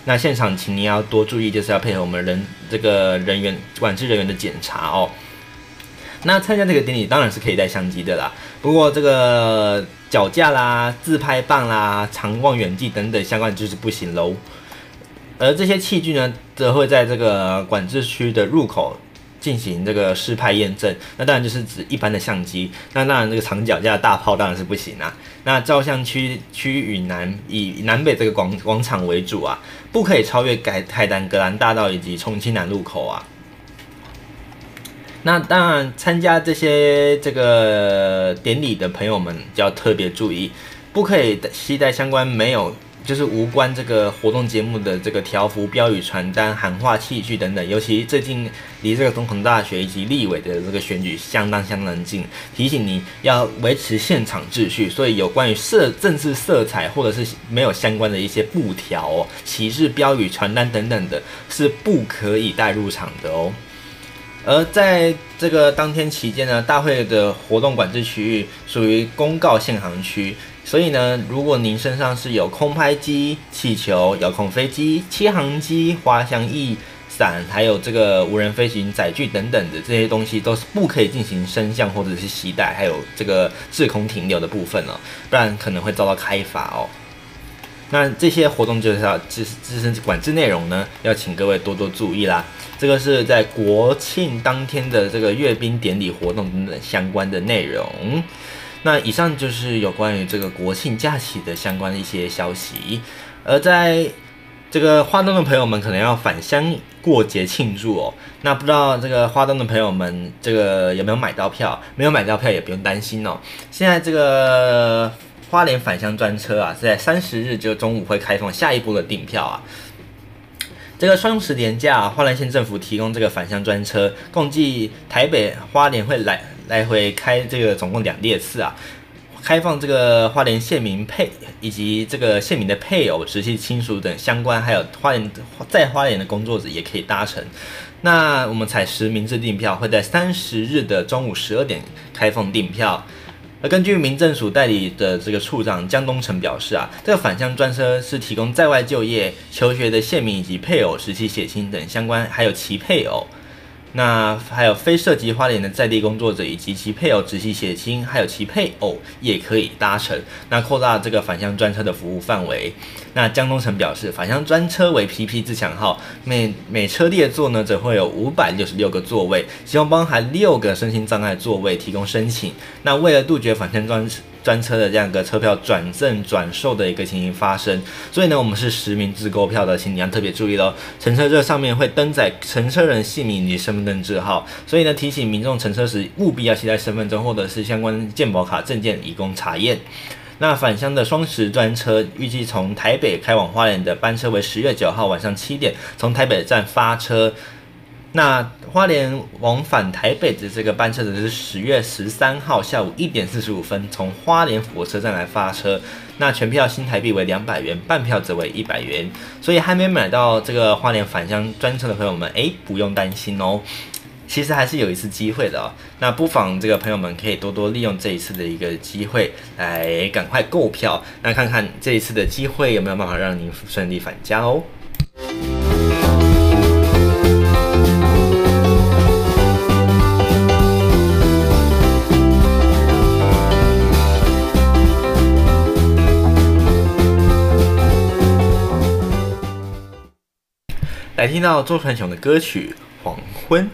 那现场请你要多注意，就是要配合我们人这个人员管制人员的检查哦。那参加这个典礼当然是可以带相机的啦，不过这个脚架啦、自拍棒啦、长望远镜等等相关就是不行喽。而这些器具呢，则会在这个管制区的入口进行这个试拍验证。那当然就是指一般的相机。那当然这个长脚架大炮当然是不行啊。那照相区区域南以南北这个广广场为主啊，不可以超越凯凯达格兰大道以及重庆南路口啊。那当然，参加这些这个典礼的朋友们就要特别注意，不可以携带相关没有就是无关这个活动节目的这个条幅、标语、传单、喊话器具等等。尤其最近离这个总统大学以及立委的这个选举相当相当近，提醒你要维持现场秩序。所以有关于色政治色彩或者是没有相关的一些布条、哦、旗帜、标语、传单等等的，是不可以带入场的哦。而在这个当天期间呢，大会的活动管制区域属于公告限行区，所以呢，如果您身上是有空拍机、气球、遥控飞机、七航机、滑翔翼伞，还有这个无人飞行载具等等的这些东西，都是不可以进行升降或者是携带，还有这个滞空停留的部分哦，不然可能会遭到开罚哦。那这些活动就是要自自身管制内容呢，要请各位多多注意啦。这个是在国庆当天的这个阅兵典礼活动等等相关的内容。那以上就是有关于这个国庆假期的相关的一些消息。而在这个花东的朋友们可能要返乡过节庆祝哦。那不知道这个花东的朋友们这个有没有买到票？没有买到票也不用担心哦。现在这个花莲返乡专车啊，在三十日就中午会开放下一波的订票啊。这个双十连假，花莲县政府提供这个返乡专车，共计台北花莲会来来回开这个总共两列次啊，开放这个花莲县民配以及这个县民的配偶、直系亲属等相关，还有花莲在花莲的工作者也可以搭乘。那我们采实名制订票，会在三十日的中午十二点开放订票。而根据民政署代理的这个处长江东成表示啊，这个返乡专车是提供在外就业、求学的县民以及配偶、直系血亲等相关，还有其配偶。那还有非涉及花莲的在地工作者以及其配偶、直系血亲，还有其配偶也可以搭乘。那扩大这个返乡专车的服务范围。那江东城表示，返乡专车为 PP 自强号，每每车列座呢则会有五百六十六个座位，其中包含六个身心障碍座位提供申请。那为了杜绝返乡专专车的这样一个车票转赠转售的一个情形发生，所以呢，我们是实名制购票的，请你要特别注意喽。乘车这上面会登载乘车人姓名以及身份证字号，所以呢，提醒民众乘车时务必要携带身份证或者是相关健保卡证件以供查验。那返乡的双十专车预计从台北开往花莲的班车为十月九号晚上七点从台北站发车。那花莲往返台北的这个班车则是十月十三号下午一点四十五分从花莲火车站来发车，那全票新台币为两百元，半票则为一百元。所以还没买到这个花莲返乡专车的朋友们，诶，不用担心哦，其实还是有一次机会的哦。那不妨这个朋友们可以多多利用这一次的一个机会来赶快购票，那看看这一次的机会有没有办法让您顺利返家哦。来听到周传雄的歌曲《黄昏》。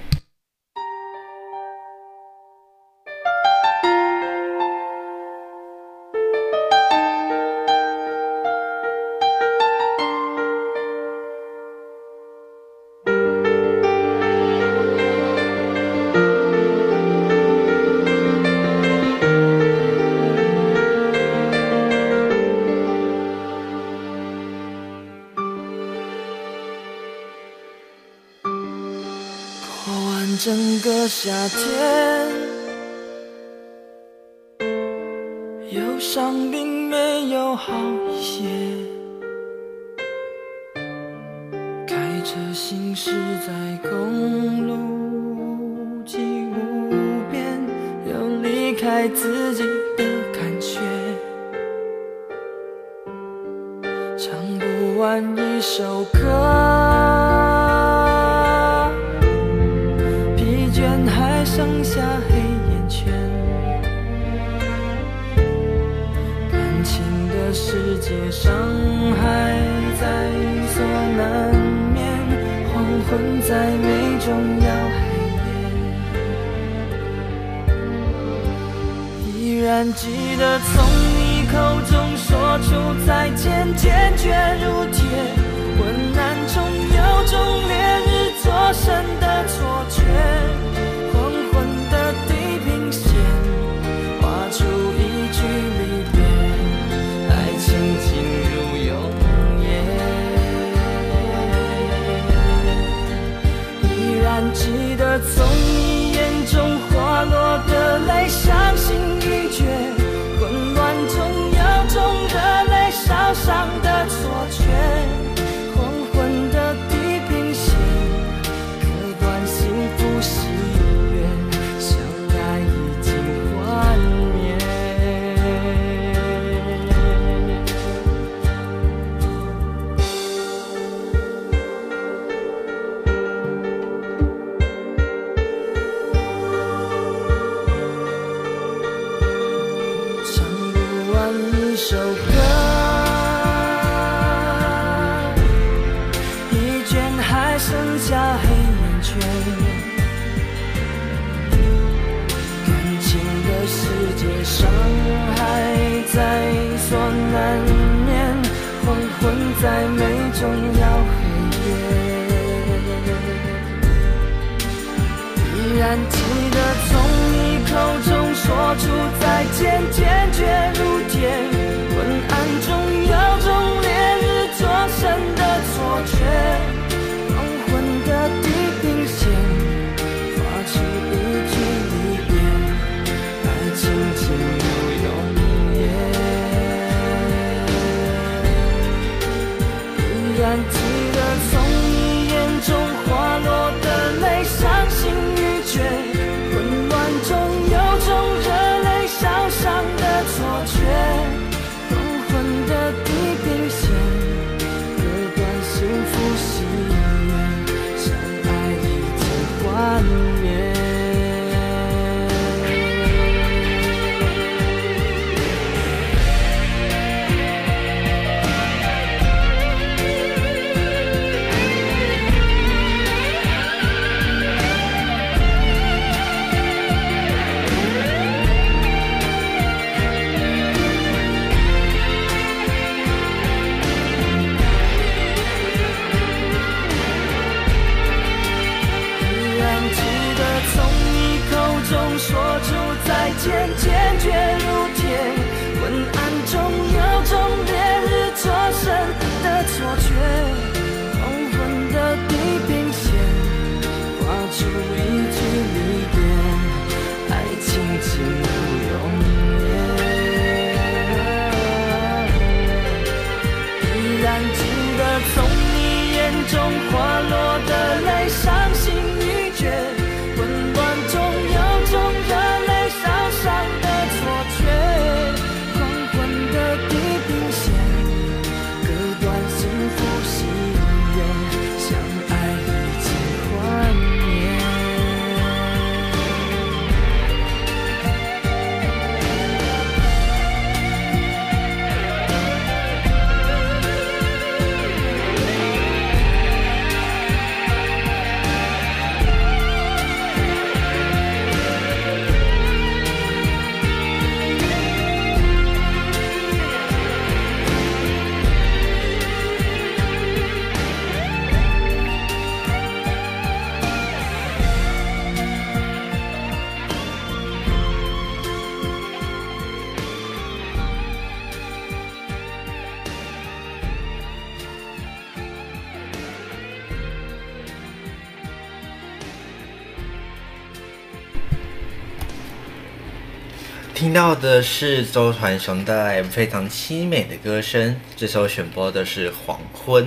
到的是周传雄的非常凄美的歌声，这首选播的是《黄昏》。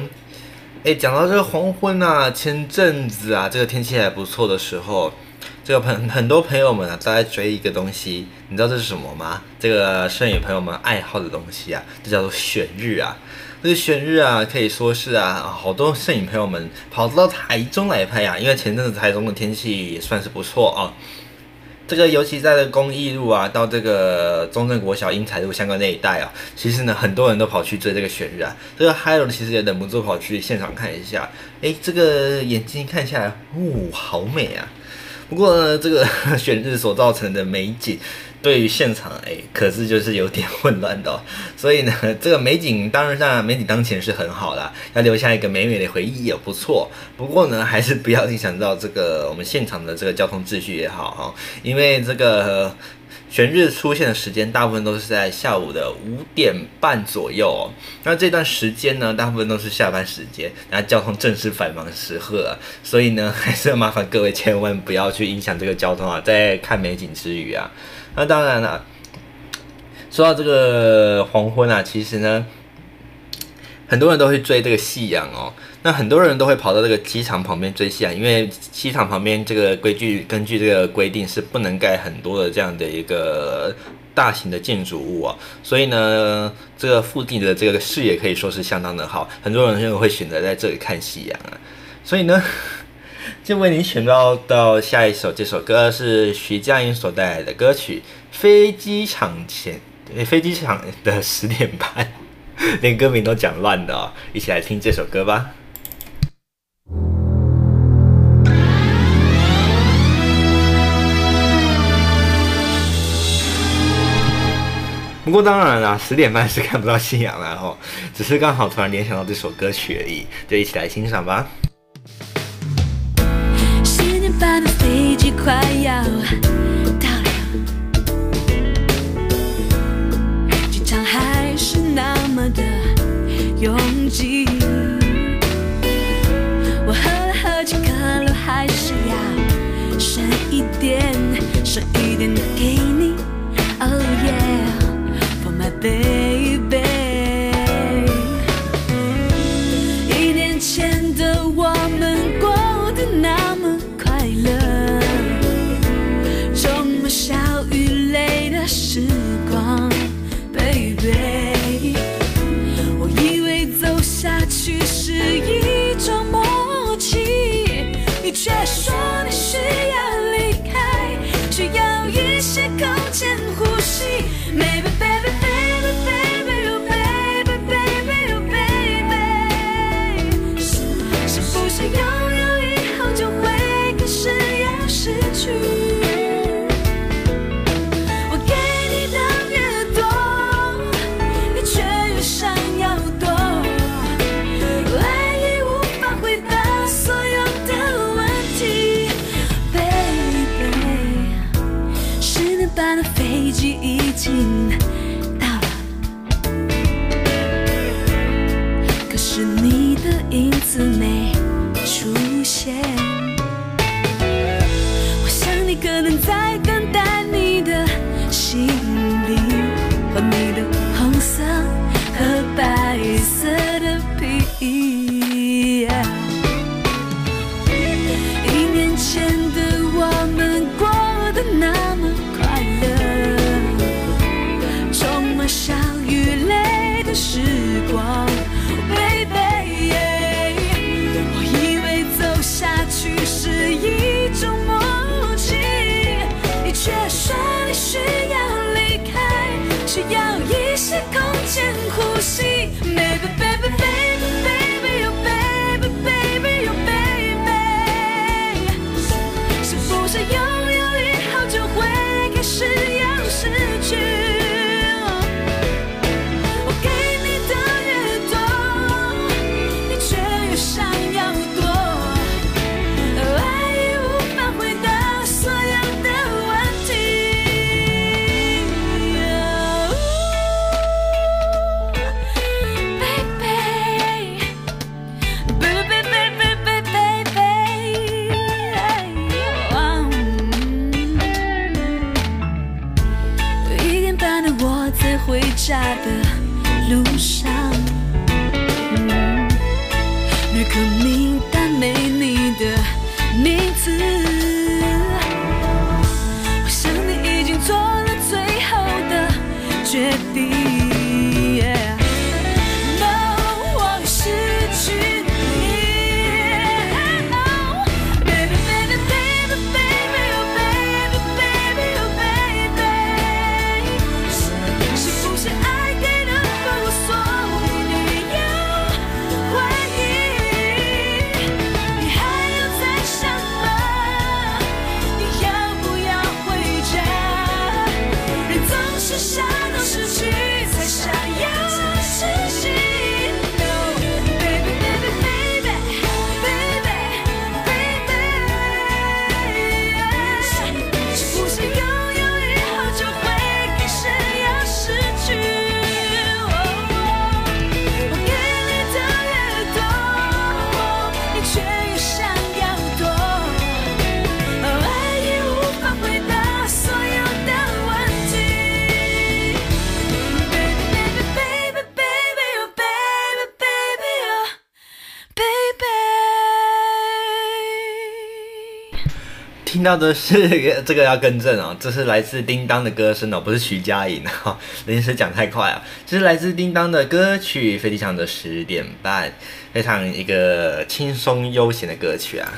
哎，讲到这个黄昏啊，前阵子啊，这个天气还不错的时候，这个朋很多朋友们啊都在追一个东西，你知道这是什么吗？这个摄影朋友们爱好的东西啊，这叫做选日啊。这个选日啊，可以说是啊，好多摄影朋友们跑到台中来拍啊，因为前阵子台中的天气也算是不错啊。这个尤其在这公益路啊，到这个中正国小英才路相关那一带啊，其实呢，很多人都跑去追这个选日啊。这个嗨 o 其实也忍不住跑去现场看一下，诶，这个眼睛看下来，呜、哦，好美啊！不过呢，这个 选日所造成的美景，对于现场哎，可是就是有点混乱的哦。所以呢，这个美景当然上美景当前是很好啦，要留下一个美美的回忆也不错。不过呢，还是不要影响到这个我们现场的这个交通秩序也好哈，因为这个。全日出现的时间大部分都是在下午的五点半左右。那这段时间呢，大部分都是下班时间，那交通正是繁忙时刻啊。所以呢，还是要麻烦各位千万不要去影响这个交通啊，在看美景之余啊。那当然了，说到这个黄昏啊，其实呢，很多人都会追这个夕阳哦。那很多人都会跑到这个机场旁边追夕阳，因为机场旁边这个规矩，根据这个规定是不能盖很多的这样的一个大型的建筑物啊，所以呢，这个附近的这个视野可以说是相当的好，很多人就会选择在这里看夕阳啊。所以呢，就为您选到到下一首，这首歌是徐佳莹所带来的歌曲《飞机场前》，飞机场的十点半，连歌名都讲乱的哦，一起来听这首歌吧。不过当然啦，十点半是看不到夕阳了哦，只是刚好突然联想到这首歌曲而已，就一起来欣赏吧。十点半的飞机快要到了，机场还是那么的拥挤。我喝了喝几可乐，还是要剩一点，剩一点给你。Oh yeah，for my。Baby，听到的是这个要更正哦，这是来自叮当的歌声哦，不是徐佳莹哈，临时讲太快啊，这是来自叮当的歌曲《飞机场的十点半》，非常一个轻松悠闲的歌曲啊。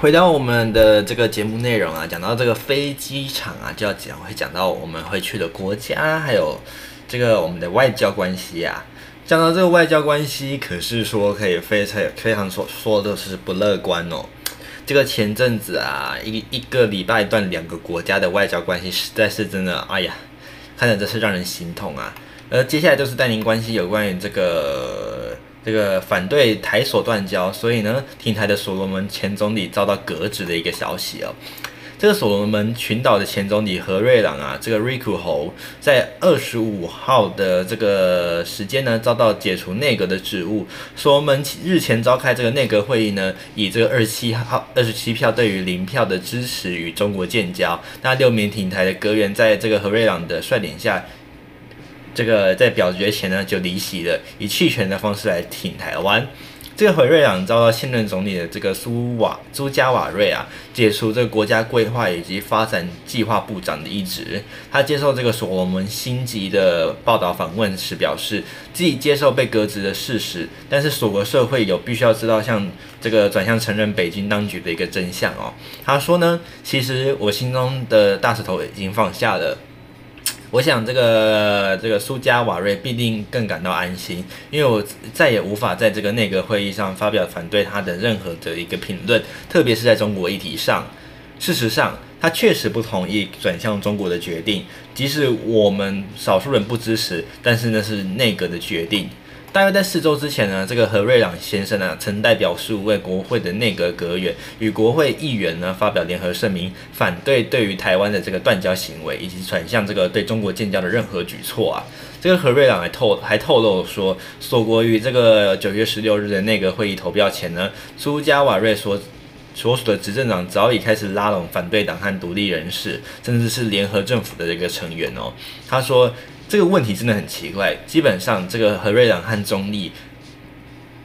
回到我们的这个节目内容啊，讲到这个飞机场啊，就要讲会讲到我们会去的国家，还有这个我们的外交关系啊。讲到这个外交关系，可是说可以非常非常说说的是不乐观哦。这个前阵子啊，一一个礼拜断两个国家的外交关系，实在是真的，哎呀，看着真是让人心痛啊。而接下来就是带您关心有关于这个。这个反对台所断交，所以呢，挺台的所罗门前总理遭到革职的一个消息哦。这个所罗门群岛的前总理何瑞朗啊，这个 Riku 侯在二十五号的这个时间呢，遭到解除内阁的职务。所罗门日前召开这个内阁会议呢，以这个二十七号二十七票对于零票的支持与中国建交。那六名挺台的阁员在这个何瑞朗的率领下。这个在表决前呢就离席了，以弃权的方式来挺台湾。这个何瑞朗遭到现任总理的这个苏瓦朱加瓦瑞啊解除这个国家规划以及发展计划部长的一职。他接受这个所罗门星级的报道访问时表示，自己接受被革职的事实，但是所国社会有必须要知道像这个转向承认北京当局的一个真相哦。他说呢，其实我心中的大石头已经放下了。我想这个这个苏加瓦瑞必定更感到安心，因为我再也无法在这个内阁会议上发表反对他的任何的一个评论，特别是在中国议题上。事实上，他确实不同意转向中国的决定，即使我们少数人不支持，但是那是内阁的决定。大约在四周之前呢，这个何瑞朗先生呢，曾代表数位国会的内阁阁员与国会议员呢发表联合声明，反对对于台湾的这个断交行为，以及转向这个对中国建交的任何举措啊。这个何瑞朗还透还透露说，所国于这个九月十六日的内阁会议投票前呢，苏加瓦瑞所所属的执政党早已开始拉拢反对党和独立人士，甚至是联合政府的这个成员哦。他说。这个问题真的很奇怪，基本上这个何瑞朗和中立，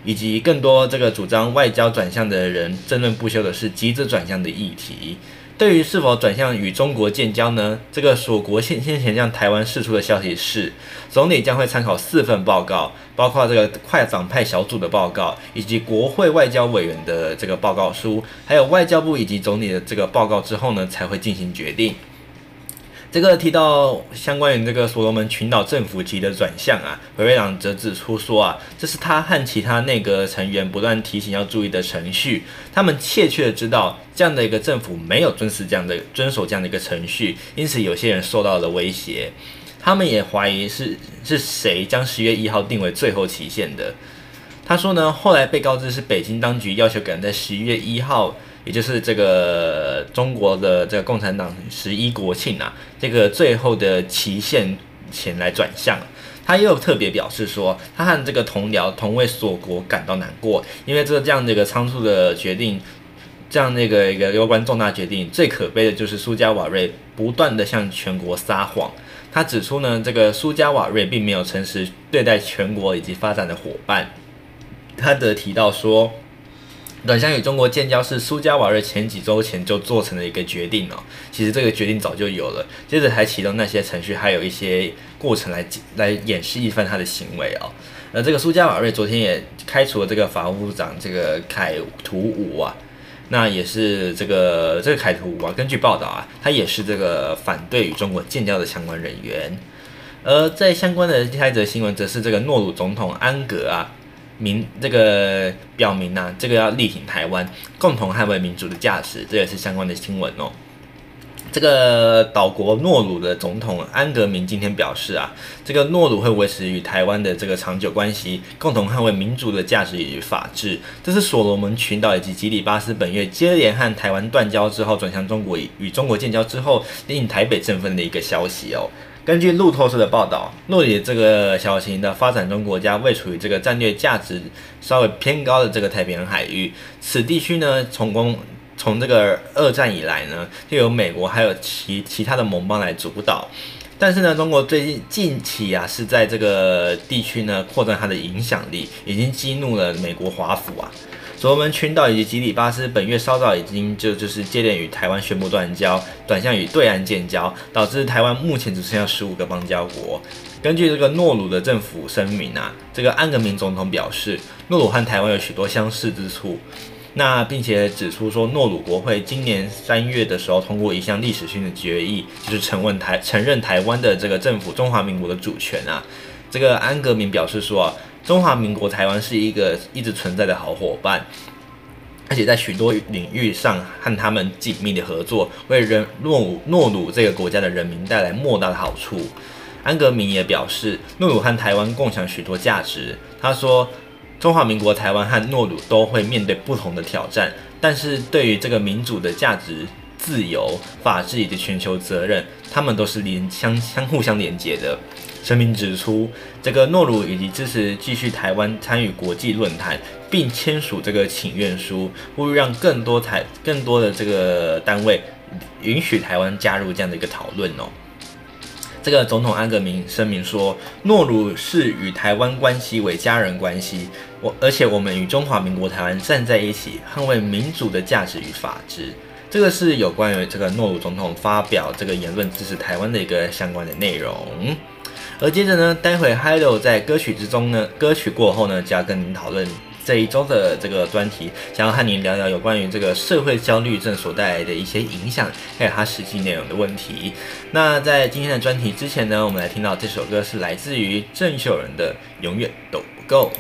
以及更多这个主张外交转向的人争论不休的是急着转向的议题。对于是否转向与中国建交呢？这个所国先先前向台湾释出的消息是，总理将会参考四份报告，包括这个快党派小组的报告，以及国会外交委员的这个报告书，还有外交部以及总理的这个报告之后呢，才会进行决定。这个提到相关于这个所罗门群岛政府级的转向啊，何瑞朗则指出说啊，这是他和其他内阁成员不断提醒要注意的程序。他们切切知道这样的一个政府没有遵守这样的遵守这样的一个程序，因此有些人受到了威胁。他们也怀疑是是谁将十月一号定为最后期限的。他说呢，后来被告知是北京当局要求赶在十一月一号。也就是这个中国的这个共产党十一国庆啊，这个最后的期限前来转向。他又特别表示说，他和这个同僚同为锁国感到难过，因为这这样的一个仓促的决定，这样那个一个攸关重大决定，最可悲的就是苏加瓦瑞不断地向全国撒谎。他指出呢，这个苏加瓦瑞并没有诚实对待全国以及发展的伙伴。他得提到说，转向与中国建交是苏加瓦瑞前几周前就做成了一个决定哦。其实这个决定早就有了，接着还启动那些程序，还有一些过程来来演示一番他的行为哦。那这个苏加瓦瑞昨天也开除了这个法务部长这个凯图伍啊，那也是这个这个凯图伍啊，根据报道啊，他也是这个反对与中国建交的相关人员。而在相关的下一则新闻，则是这个诺鲁总统安格啊。明这个表明呢、啊，这个要力挺台湾，共同捍卫民主的价值，这也是相关的新闻哦。这个岛国诺鲁的总统安德明今天表示啊，这个诺鲁会维持与台湾的这个长久关系，共同捍卫民主的价值与法治。这是所罗门群岛以及吉里巴斯本月接连和台湾断交之后，转向中国与中国建交之后，令台北振奋的一个消息哦。根据路透社的报道，诺鲁这个小型的发展中国家位处于这个战略价值稍微偏高的这个太平洋海域。此地区呢，从攻从这个二战以来呢，就由美国还有其其他的盟邦来主导。但是呢，中国最近近期啊，是在这个地区呢扩张它的影响力，已经激怒了美国华府啊。罗门群岛以及吉里巴斯本月稍早已经就就是接连与台湾宣布断交，转向与对岸建交，导致台湾目前只剩下十五个邦交国。根据这个诺鲁的政府声明啊，这个安格明总统表示，诺鲁和台湾有许多相似之处。那并且指出说，诺鲁国会今年三月的时候通过一项历史性的决议，就是承认台承认台湾的这个政府中华民国的主权啊。这个安格明表示说。中华民国台湾是一个一直存在的好伙伴，而且在许多领域上和他们紧密的合作，为人诺鲁诺鲁这个国家的人民带来莫大的好处。安格明也表示，诺鲁和台湾共享许多价值。他说，中华民国台湾和诺鲁都会面对不同的挑战，但是对于这个民主的价值、自由、法治以及全球责任，他们都是连相相互相连接的。声明指出，这个诺鲁以及支持继续台湾参与国际论坛，并签署这个请愿书，呼吁让更多台更多的这个单位允许台湾加入这样的一个讨论哦。这个总统安格明声明说，诺鲁是与台湾关系为家人关系，我而且我们与中华民国台湾站在一起，捍卫民主的价值与法治。这个是有关于这个诺鲁总统发表这个言论支持台湾的一个相关的内容。而接着呢，待会 Hilo 在歌曲之中呢，歌曲过后呢，就要跟您讨论这一周的这个专题，想要和您聊聊有关于这个社会焦虑症所带来的一些影响，还有它实际内容的问题。那在今天的专题之前呢，我们来听到这首歌是来自于郑秀文的《永远都不够》。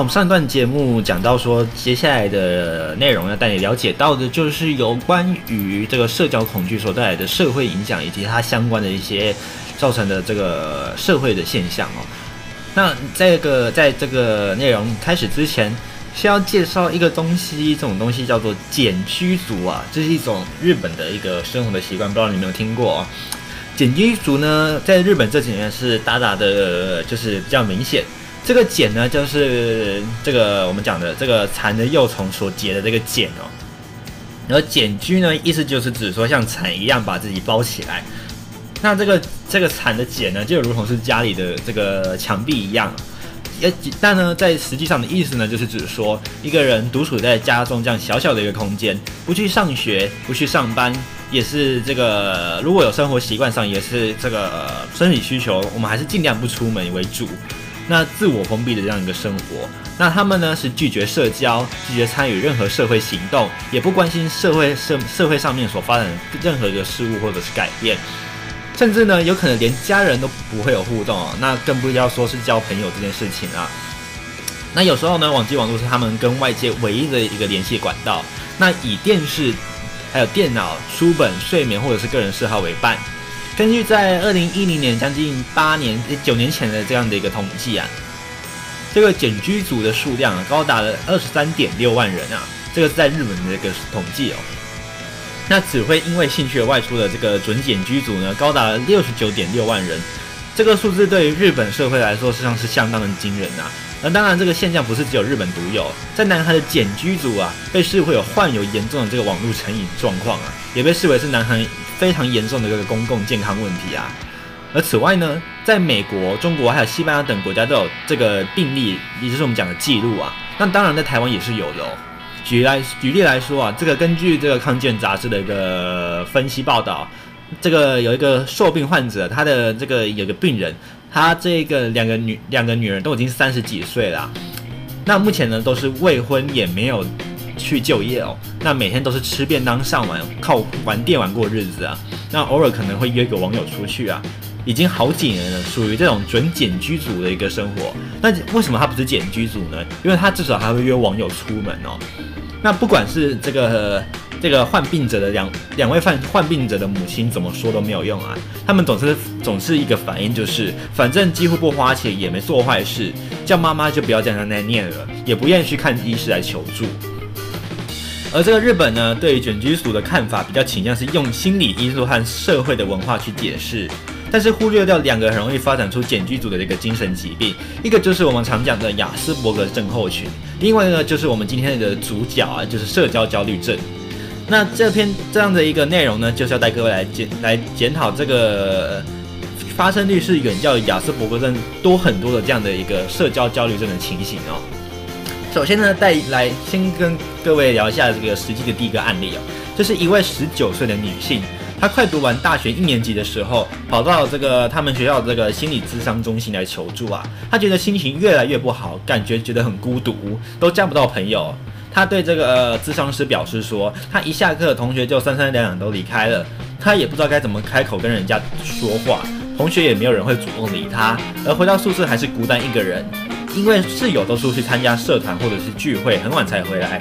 我们上一段节目讲到说，接下来的内容要带你了解到的，就是有关于这个社交恐惧所带来的社会影响，以及它相关的一些造成的这个社会的现象哦。那这个在这个内容开始之前，需要介绍一个东西，这种东西叫做茧居族啊，这是一种日本的一个生活的习惯，不知道你有没有听过哦？茧居族呢，在日本这几年是大大的，就是比较明显。这个茧呢，就是这个我们讲的这个蚕的幼虫所结的这个茧哦。然后茧居呢，意思就是指说像蚕一样把自己包起来。那这个这个蚕的茧呢，就如同是家里的这个墙壁一样。也但呢，在实际上的意思呢，就是指说一个人独处在家中这样小小的一个空间，不去上学，不去上班，也是这个如果有生活习惯上也是这个生理需求，我们还是尽量不出门为主。那自我封闭的这样一个生活，那他们呢是拒绝社交，拒绝参与任何社会行动，也不关心社会社社会上面所发展任何一个事物或者是改变，甚至呢有可能连家人都不会有互动哦，那更不要说是交朋友这件事情啊。那有时候呢，网际网络是他们跟外界唯一的一个联系管道，那以电视、还有电脑、书本、睡眠或者是个人嗜好为伴。根据在二零一零年将近八年九年前的这样的一个统计啊，这个减居族的数量啊高达了二十三点六万人啊，这个是在日本的一个统计哦。那只会因为兴趣而外出的这个准减居族呢，高达了六十九点六万人，这个数字对于日本社会来说实际上是相当的惊人啊。那当然，这个现象不是只有日本独有，在南韩的减居族啊，被视为有患有严重的这个网络成瘾状况啊，也被视为是南韩非常严重的这个公共健康问题啊。而此外呢，在美国、中国还有西班牙等国家都有这个病例，也就是我们讲的记录啊。那当然，在台湾也是有的哦。举来举例来说啊，这个根据这个康健杂志的一个分析报道，这个有一个受病患者，他的这个有个病人。他这个两个女两个女人都已经三十几岁了，那目前呢都是未婚，也没有去就业哦。那每天都是吃便当、上网、靠玩电玩过日子啊。那偶尔可能会约个网友出去啊，已经好几年了，属于这种准简居族的一个生活。那为什么他不是简居族呢？因为他至少还会约网友出门哦。那不管是这个。这个患病者的两两位患患病者的母亲怎么说都没有用啊，他们总是总是一个反应就是，反正几乎不花钱也没做坏事，叫妈妈就不要这样再念了，也不愿意去看医师来求助。而这个日本呢，对于茧居族的看法比较倾向是用心理因素和社会的文化去解释，但是忽略掉两个很容易发展出卷居族的这个精神疾病，一个就是我们常讲的亚斯伯格症候群，另外呢就是我们今天的主角啊，就是社交焦虑症。那这篇这样的一个内容呢，就是要带各位来检来检讨这个发生率是远较亚斯伯格症多很多的这样的一个社交焦虑症的情形哦。首先呢，带来先跟各位聊一下这个实际的第一个案例哦，这是一位十九岁的女性，她快读完大学一年级的时候，跑到这个他们学校这个心理咨商中心来求助啊，她觉得心情越来越不好，感觉觉得很孤独，都交不到朋友。她对这个呃咨商师表示说，她一下课，同学就三三两两都离开了，她也不知道该怎么开口跟人家说话，同学也没有人会主动理她，而回到宿舍还是孤单一个人，因为室友都出去参加社团或者是聚会，很晚才回来。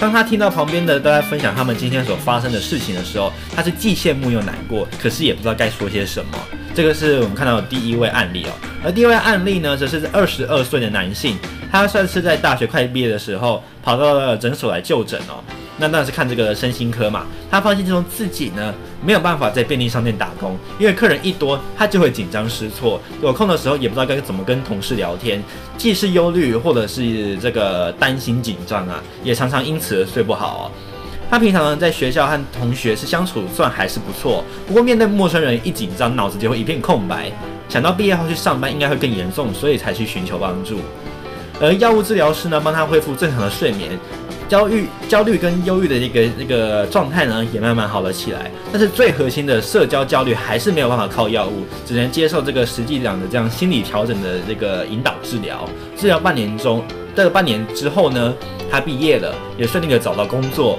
当他听到旁边的都在分享他们今天所发生的事情的时候，他是既羡慕又难过，可是也不知道该说些什么。这个是我们看到的第一位案例哦，而第二位案例呢，则是二十二岁的男性。他算是在大学快毕业的时候跑到了诊所来就诊哦。那当然是看这个身心科嘛。他发现这种自己呢没有办法在便利商店打工，因为客人一多，他就会紧张失措，有空的时候也不知道该怎么跟同事聊天，既是忧虑或者是这个担心紧张啊，也常常因此而睡不好哦。他平常呢在学校和同学是相处算还是不错，不过面对陌生人一紧张，脑子就会一片空白，想到毕业后去上班应该会更严重，所以才去寻求帮助。而药物治疗师呢帮他恢复正常的睡眠。焦虑、焦虑跟忧郁的一个那个状态呢，也慢慢好了起来。但是最核心的社交焦虑还是没有办法靠药物，只能接受这个实际上的这样心理调整的这个引导治疗。治疗半年中，这个半年之后呢，他毕业了，也顺利的找到工作。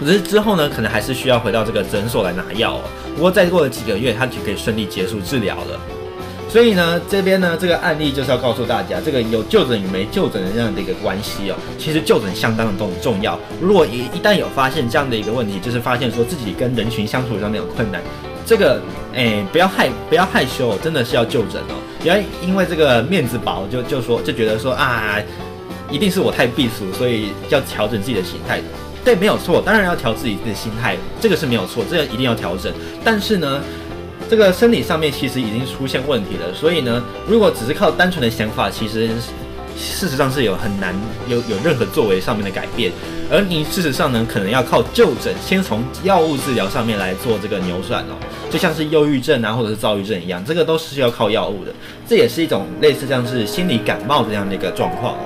可是之后呢，可能还是需要回到这个诊所来拿药哦。不过再过了几个月，他就可以顺利结束治疗了。所以呢，这边呢，这个案例就是要告诉大家，这个有就诊与没就诊的这样的一个关系哦。其实就诊相当的重重要。如果一一旦有发现这样的一个问题，就是发现说自己跟人群相处上面有困难，这个诶不要害不要害羞，真的是要就诊哦。不要因为这个面子薄就就说就觉得说啊，一定是我太避俗，所以要调整自己的心态。对，没有错，当然要调自己的心态，这个是没有错，这个一定要调整。但是呢。这个生理上面其实已经出现问题了，所以呢，如果只是靠单纯的想法，其实事实上是有很难有有任何作为上面的改变。而你事实上呢，可能要靠就诊，先从药物治疗上面来做这个扭转哦，就像是忧郁症啊，或者是躁郁症一样，这个都是要靠药物的。这也是一种类似像是心理感冒这样的一个状况哦。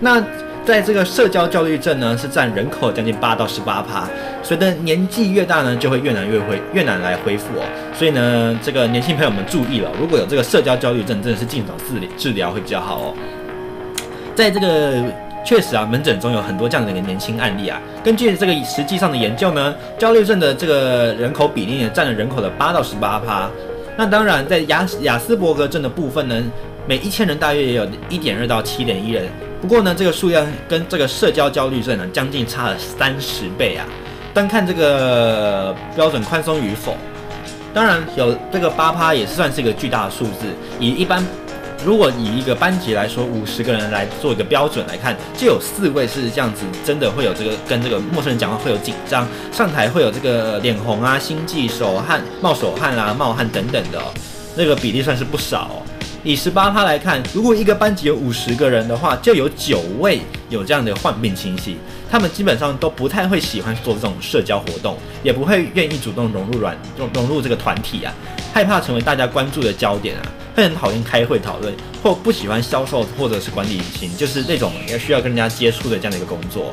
那。在这个社交焦虑症呢，是占人口将近八到十八趴。随着年纪越大呢，就会越难越恢越难来恢复哦。所以呢，这个年轻朋友们注意了，如果有这个社交焦虑症，真的是尽早治治疗会比较好哦。在这个确实啊，门诊中有很多这样的一个年轻案例啊。根据这个实际上的研究呢，焦虑症的这个人口比例也，占了人口的八到十八趴。那当然，在雅雅斯伯格症的部分呢，每一千人大约也有一点二到七点一人。不过呢，这个数量跟这个社交焦虑症呢，将近差了三十倍啊！单看这个标准宽松与否，当然有这个八趴也是算是一个巨大的数字。以一般，如果以一个班级来说，五十个人来做一个标准来看，就有四位是这样子，真的会有这个跟这个陌生人讲话会有紧张，上台会有这个脸红啊、心悸、手汗、冒手汗啊、冒汗等等的哦，那个比例算是不少哦。以十八趴来看，如果一个班级有五十个人的话，就有九位有这样的患病情形。他们基本上都不太会喜欢做这种社交活动，也不会愿意主动融入软融融入这个团体啊，害怕成为大家关注的焦点啊，会很讨厌开会讨论，或不喜欢销售或者是管理型，就是那种要需要跟人家接触的这样的一个工作。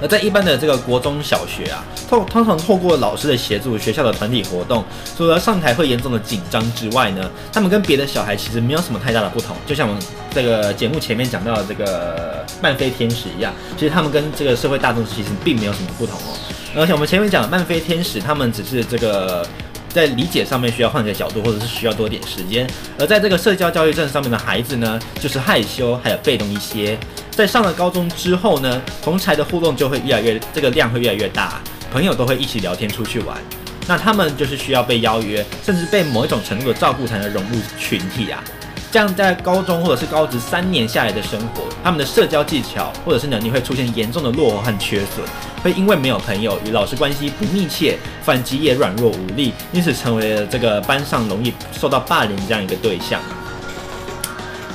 而在一般的这个国中小学啊，通通常透过老师的协助，学校的团体活动，除了上台会严重的紧张之外呢，他们跟别的小孩其实没有什么太大的不同。就像我们这个节目前面讲到的这个慢飞天使一样，其实他们跟这个社会大众其实并没有什么不同哦。而且我们前面讲的慢飞天使，他们只是这个。在理解上面需要换个角度，或者是需要多点时间。而在这个社交焦虑症上面的孩子呢，就是害羞还有被动一些。在上了高中之后呢，同才的互动就会越来越，这个量会越来越大，朋友都会一起聊天出去玩。那他们就是需要被邀约，甚至被某一种程度的照顾才能融入群体啊。这样在高中或者是高职三年下来的生活，他们的社交技巧或者是能力会出现严重的落后和缺损，会因为没有朋友，与老师关系不密切，反击也软弱无力，因此成为了这个班上容易受到霸凌这样一个对象。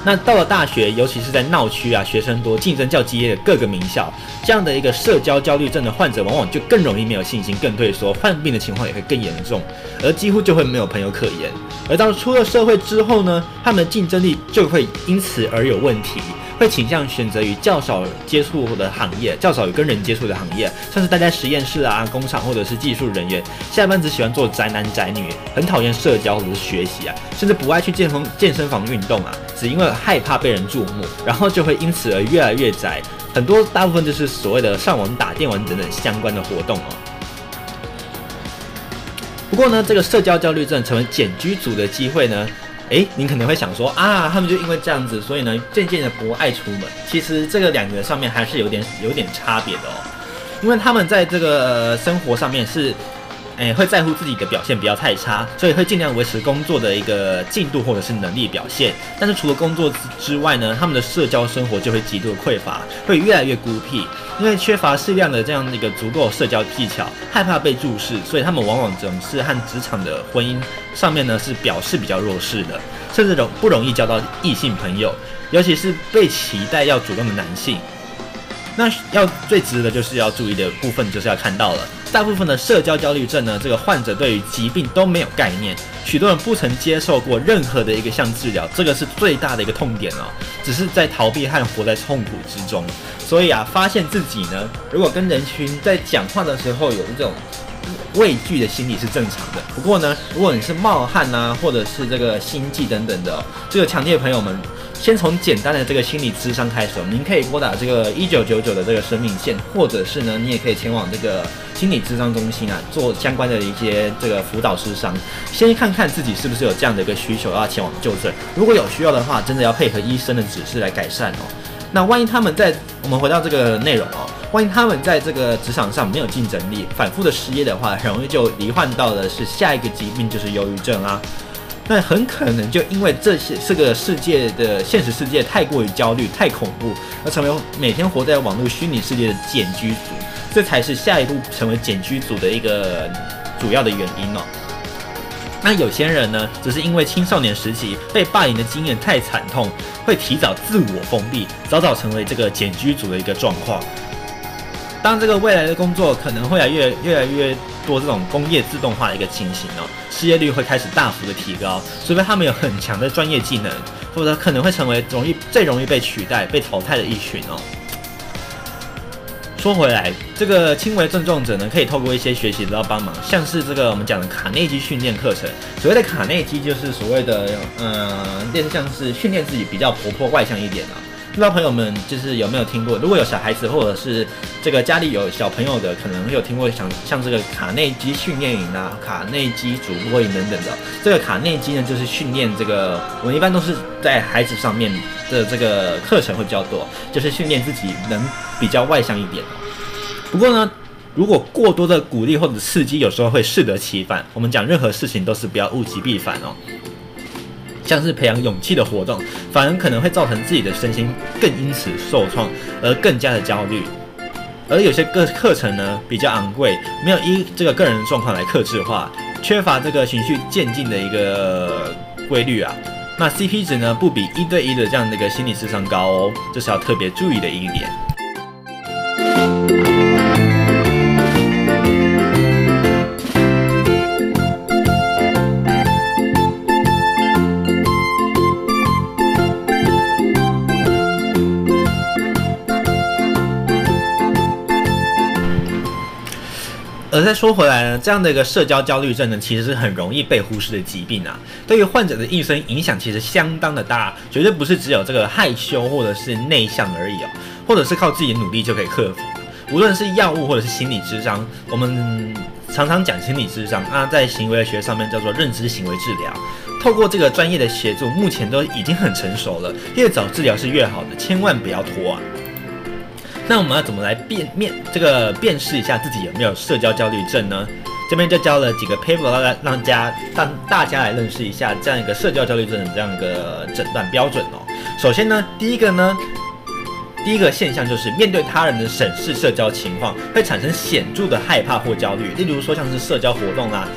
那到了大学，尤其是在闹区啊，学生多、竞争较激烈的各个名校，这样的一个社交焦虑症的患者，往往就更容易没有信心，更退缩，患病的情况也会更严重，而几乎就会没有朋友可言。而到出了社会之后呢，他们的竞争力就会因此而有问题。会倾向选择与较少接触的行业，较少与跟人接触的行业，像是待在实验室啊、工厂或者是技术人员，下班只喜欢做宅男宅女，很讨厌社交或者是学习啊，甚至不爱去健身健身房运动啊，只因为害怕被人注目，然后就会因此而越来越窄。很多大部分就是所谓的上网打电玩等等相关的活动哦。不过呢，这个社交焦虑症成为茧居族的机会呢？诶，你可能会想说啊，他们就因为这样子，所以呢，渐渐的不爱出门。其实这个两个上面还是有点有点差别的哦，因为他们在这个生活上面是诶会在乎自己的表现不要太差，所以会尽量维持工作的一个进度或者是能力表现。但是除了工作之外呢，他们的社交生活就会极度的匮乏，会越来越孤僻，因为缺乏适量的这样的一个足够社交技巧，害怕被注视，所以他们往往总是和职场的婚姻上面呢是表示比较弱势的，甚至容不容易交到异性朋友，尤其是被期待要主动的男性。那要最值得就是要注意的部分，就是要看到了，大部分的社交焦虑症呢，这个患者对于疾病都没有概念，许多人不曾接受过任何的一个项治疗，这个是最大的一个痛点哦，只是在逃避和活在痛苦之中。所以啊，发现自己呢，如果跟人群在讲话的时候有一种畏惧的心理是正常的。不过呢，如果你是冒汗啊，或者是这个心悸等等的，这个强烈朋友们。先从简单的这个心理智商开始，您可以拨打这个一九九九的这个生命线，或者是呢，你也可以前往这个心理智商中心啊，做相关的一些这个辅导师商，先看看自己是不是有这样的一个需求要前往就诊。如果有需要的话，真的要配合医生的指示来改善哦。那万一他们在，我们回到这个内容哦，万一他们在这个职场上没有竞争力，反复的失业的话，很容易就罹患到的是下一个疾病，就是忧郁症啊。那很可能就因为这些这个世界的现实世界太过于焦虑、太恐怖，而成为每天活在网络虚拟世界的茧居族，这才是下一步成为茧居族的一个主要的原因哦。那有些人呢，只是因为青少年时期被霸凌的经验太惨痛，会提早自我封闭，早早成为这个茧居族的一个状况。当这个未来的工作可能会来越越来越多这种工业自动化的一个情形哦，失业率会开始大幅的提高，除非他们有很强的专业技能，否则可能会成为容易最容易被取代、被淘汰的一群哦。说回来，这个轻微症状者呢，可以透过一些学习得到帮忙，像是这个我们讲的卡内基训练课程。所谓的卡内基就是所谓的呃，类似像是训练自己比较活泼外向一点啊。不知道朋友们就是有没有听过？如果有小孩子或者是这个家里有小朋友的，可能会有听过像像这个卡内基训练营啊、卡内基主播营等等的。这个卡内基呢，就是训练这个我们一般都是在孩子上面的这个课程会比较多，就是训练自己能比较外向一点。不过呢，如果过多的鼓励或者刺激，有时候会适得其反。我们讲任何事情都是不要物极必反哦。像是培养勇气的活动，反而可能会造成自己的身心更因此受创，而更加的焦虑。而有些个课程呢，比较昂贵，没有依这个个人状况来克制化，缺乏这个循序渐进的一个规律啊。那 CP 值呢，不比一对一的这样的一个心理智商高哦，这是要特别注意的一点。而再说回来呢，这样的一个社交焦虑症呢，其实是很容易被忽视的疾病啊。对于患者的一生影响其实相当的大，绝对不是只有这个害羞或者是内向而已哦，或者是靠自己的努力就可以克服。无论是药物或者是心理智商，我们常常讲心理智商啊，在行为学上面叫做认知行为治疗。透过这个专业的协助，目前都已经很成熟了，越早治疗是越好的，千万不要拖啊。那我们要怎么来辨面这个辨识一下自己有没有社交焦虑症呢？这边就教了几个 paper 让让家让大家来认识一下这样一个社交焦虑症的这样一个诊断标准哦。首先呢，第一个呢，第一个现象就是面对他人的审视社交情况会产生显著的害怕或焦虑，例如说像是社交活动啊。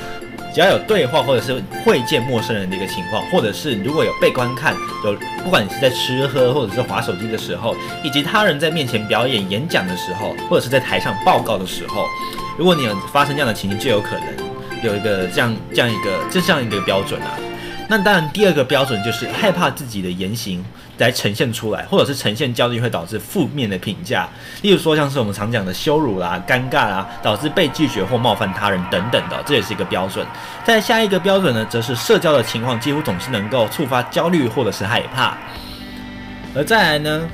只要有对话或者是会见陌生人的一个情况，或者是如果有被观看，有不管你是在吃喝或者是划手机的时候，以及他人在面前表演演讲的时候，或者是在台上报告的时候，如果你有发生这样的情形，就有可能有一个这样这样一个这样一个标准啊。那当然，第二个标准就是害怕自己的言行来呈现出来，或者是呈现焦虑会导致负面的评价，例如说像是我们常讲的羞辱啦、尴尬啦，导致被拒绝或冒犯他人等等的，这也是一个标准。在下一个标准呢，则是社交的情况几乎总是能够触发焦虑或者是害怕，而再来呢，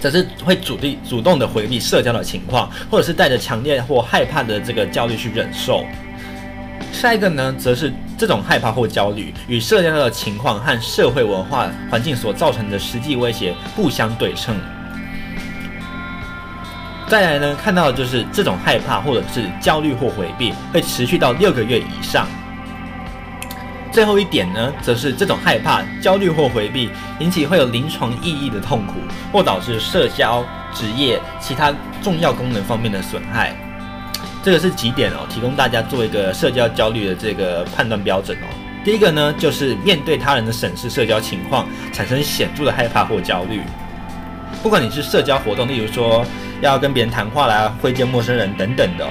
则是会主力主动的回避社交的情况，或者是带着强烈或害怕的这个焦虑去忍受。下一个呢，则是这种害怕或焦虑与社交的情况和社会文化环境所造成的实际威胁不相对称。再来呢，看到的就是这种害怕或者是焦虑或回避会持续到六个月以上。最后一点呢，则是这种害怕、焦虑或回避引起会有临床意义的痛苦，或导致社交、职业、其他重要功能方面的损害。这个是几点哦，提供大家做一个社交焦虑的这个判断标准哦。第一个呢，就是面对他人的审视社交情况，产生显著的害怕或焦虑。不管你是社交活动，例如说要跟别人谈话啦、会见陌生人等等的哦。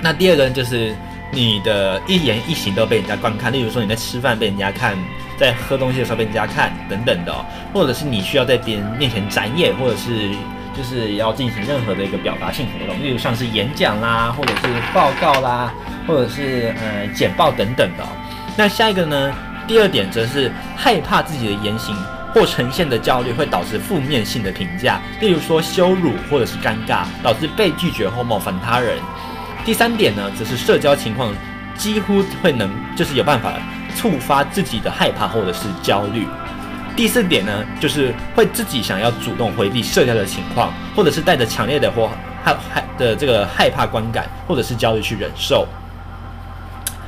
那第二个呢，就是你的一言一行都被人家观看，例如说你在吃饭被人家看，在喝东西的时候被人家看等等的哦，或者是你需要在别人面前展演，或者是就是要进行任何的一个表达性活动，例如像是演讲啦，或者是报告啦，或者是呃简报等等的。那下一个呢，第二点则是害怕自己的言行。或呈现的焦虑会导致负面性的评价，例如说羞辱或者是尴尬，导致被拒绝或冒犯他人。第三点呢，则是社交情况几乎会能就是有办法触发自己的害怕或者是焦虑。第四点呢，就是会自己想要主动回避社交的情况，或者是带着强烈的或害害的这个害怕观感或者是焦虑去忍受。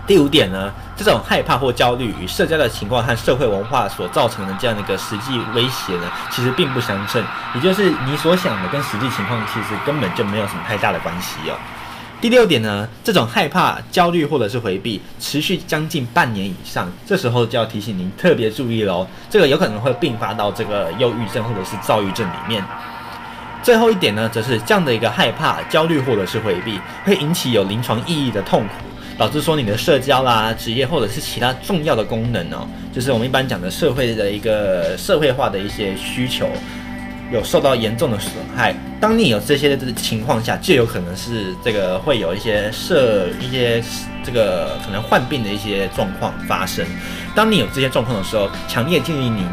第五点呢，这种害怕或焦虑与社交的情况和社会文化所造成的这样的一个实际威胁呢，其实并不相称。也就是你所想的跟实际情况其实根本就没有什么太大的关系哦。第六点呢，这种害怕、焦虑或者是回避持续将近半年以上，这时候就要提醒您特别注意喽，这个有可能会并发到这个忧郁症或者是躁郁症里面。最后一点呢，则是这样的一个害怕、焦虑或者是回避会引起有临床意义的痛苦。导致说你的社交啦、职业或者是其他重要的功能哦，就是我们一般讲的社会的一个社会化的一些需求，有受到严重的损害。当你有这些的情况下，就有可能是这个会有一些社一些这个可能患病的一些状况发生。当你有这些状况的时候，强烈建议你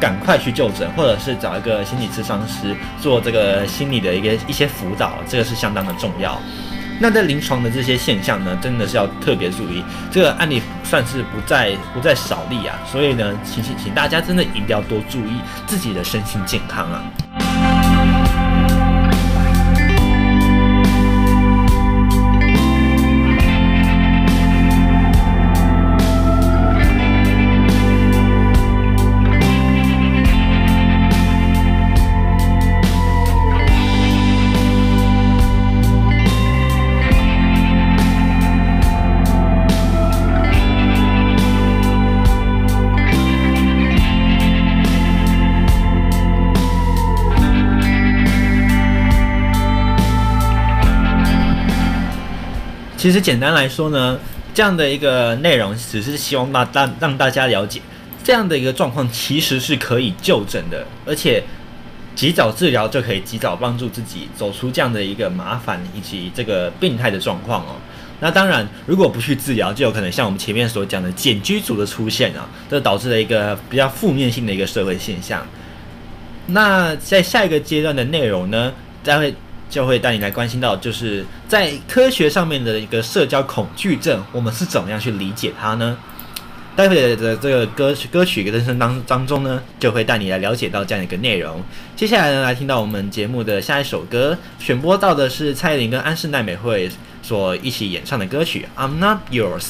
赶快去就诊，或者是找一个心理咨商师做这个心理的一个一些辅导，这个是相当的重要。那在临床的这些现象呢，真的是要特别注意。这个案例算是不在不在少例啊，所以呢，请请请大家真的一定要多注意自己的身心健康啊。其实简单来说呢，这样的一个内容只是希望大让让大家了解，这样的一个状况其实是可以就诊的，而且及早治疗就可以及早帮助自己走出这样的一个麻烦以及这个病态的状况哦。那当然，如果不去治疗，就有可能像我们前面所讲的茧居族的出现啊，这导致了一个比较负面性的一个社会现象。那在下一个阶段的内容呢，将会。就会带你来关心到，就是在科学上面的一个社交恐惧症，我们是怎么样去理解它呢？待会的这个歌曲歌曲人生当当中呢，就会带你来了解到这样一个内容。接下来呢，来听到我们节目的下一首歌，选播到的是蔡依林跟安室奈美惠所一起演唱的歌曲《I'm Not Yours》。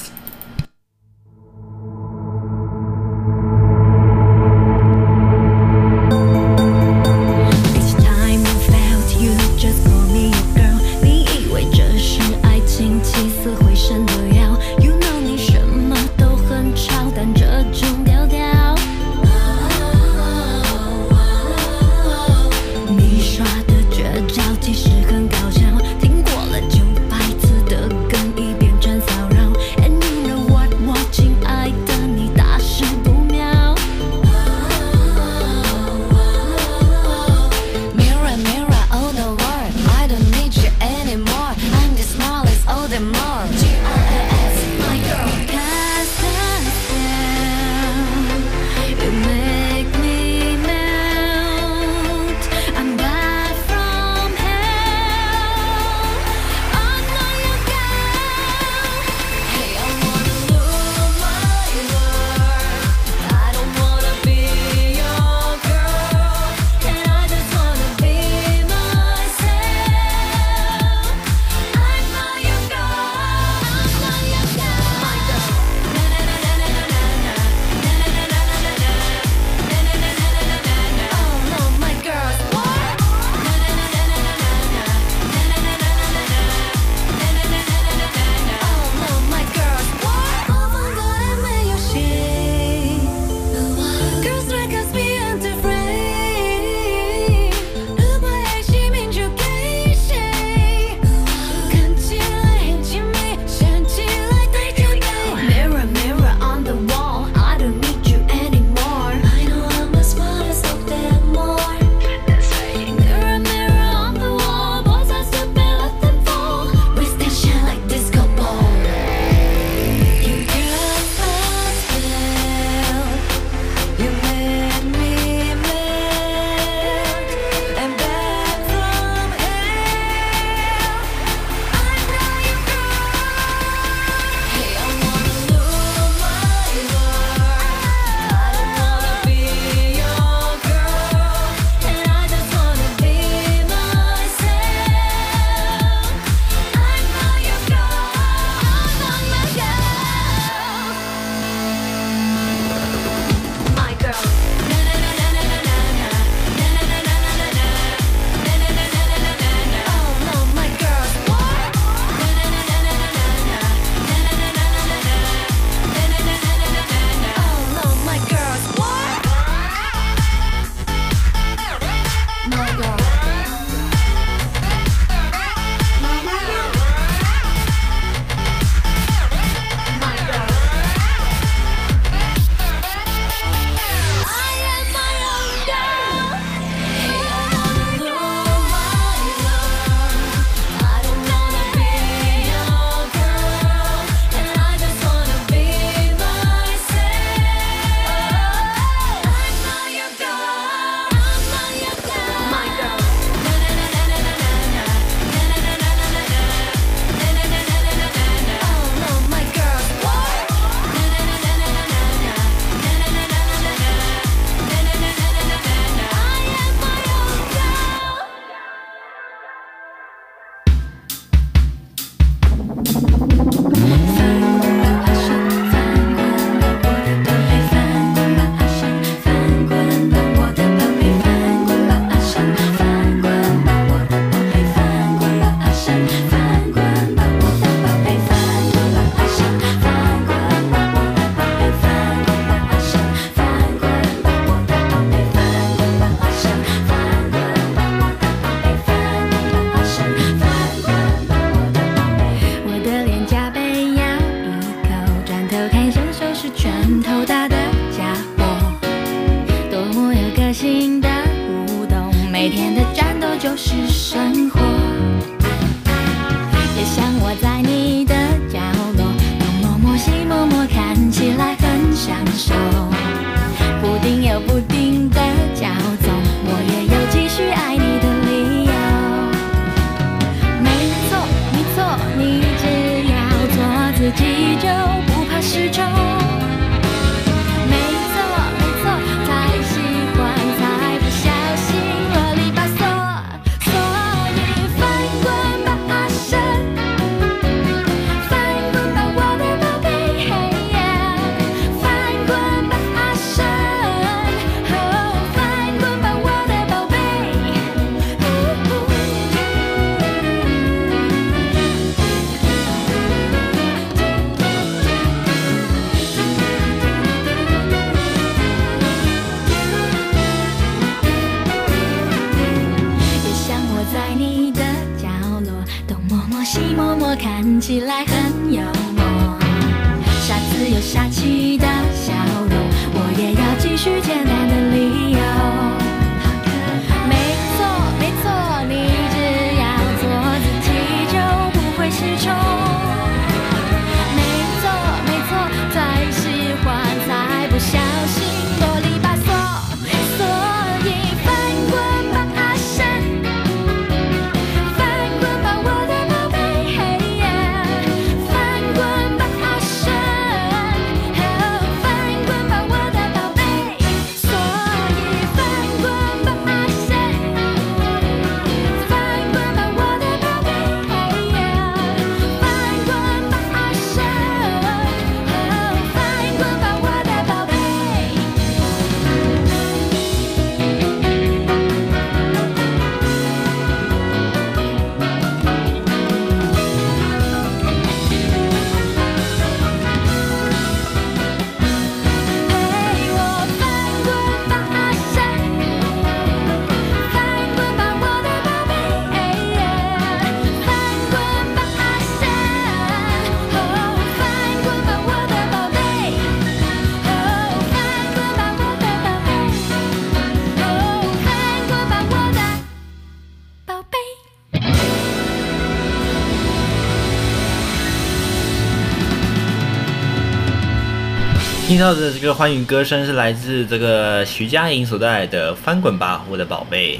听到的这个欢迎歌声是来自这个徐佳莹所带来的《翻滚吧，我的宝贝》。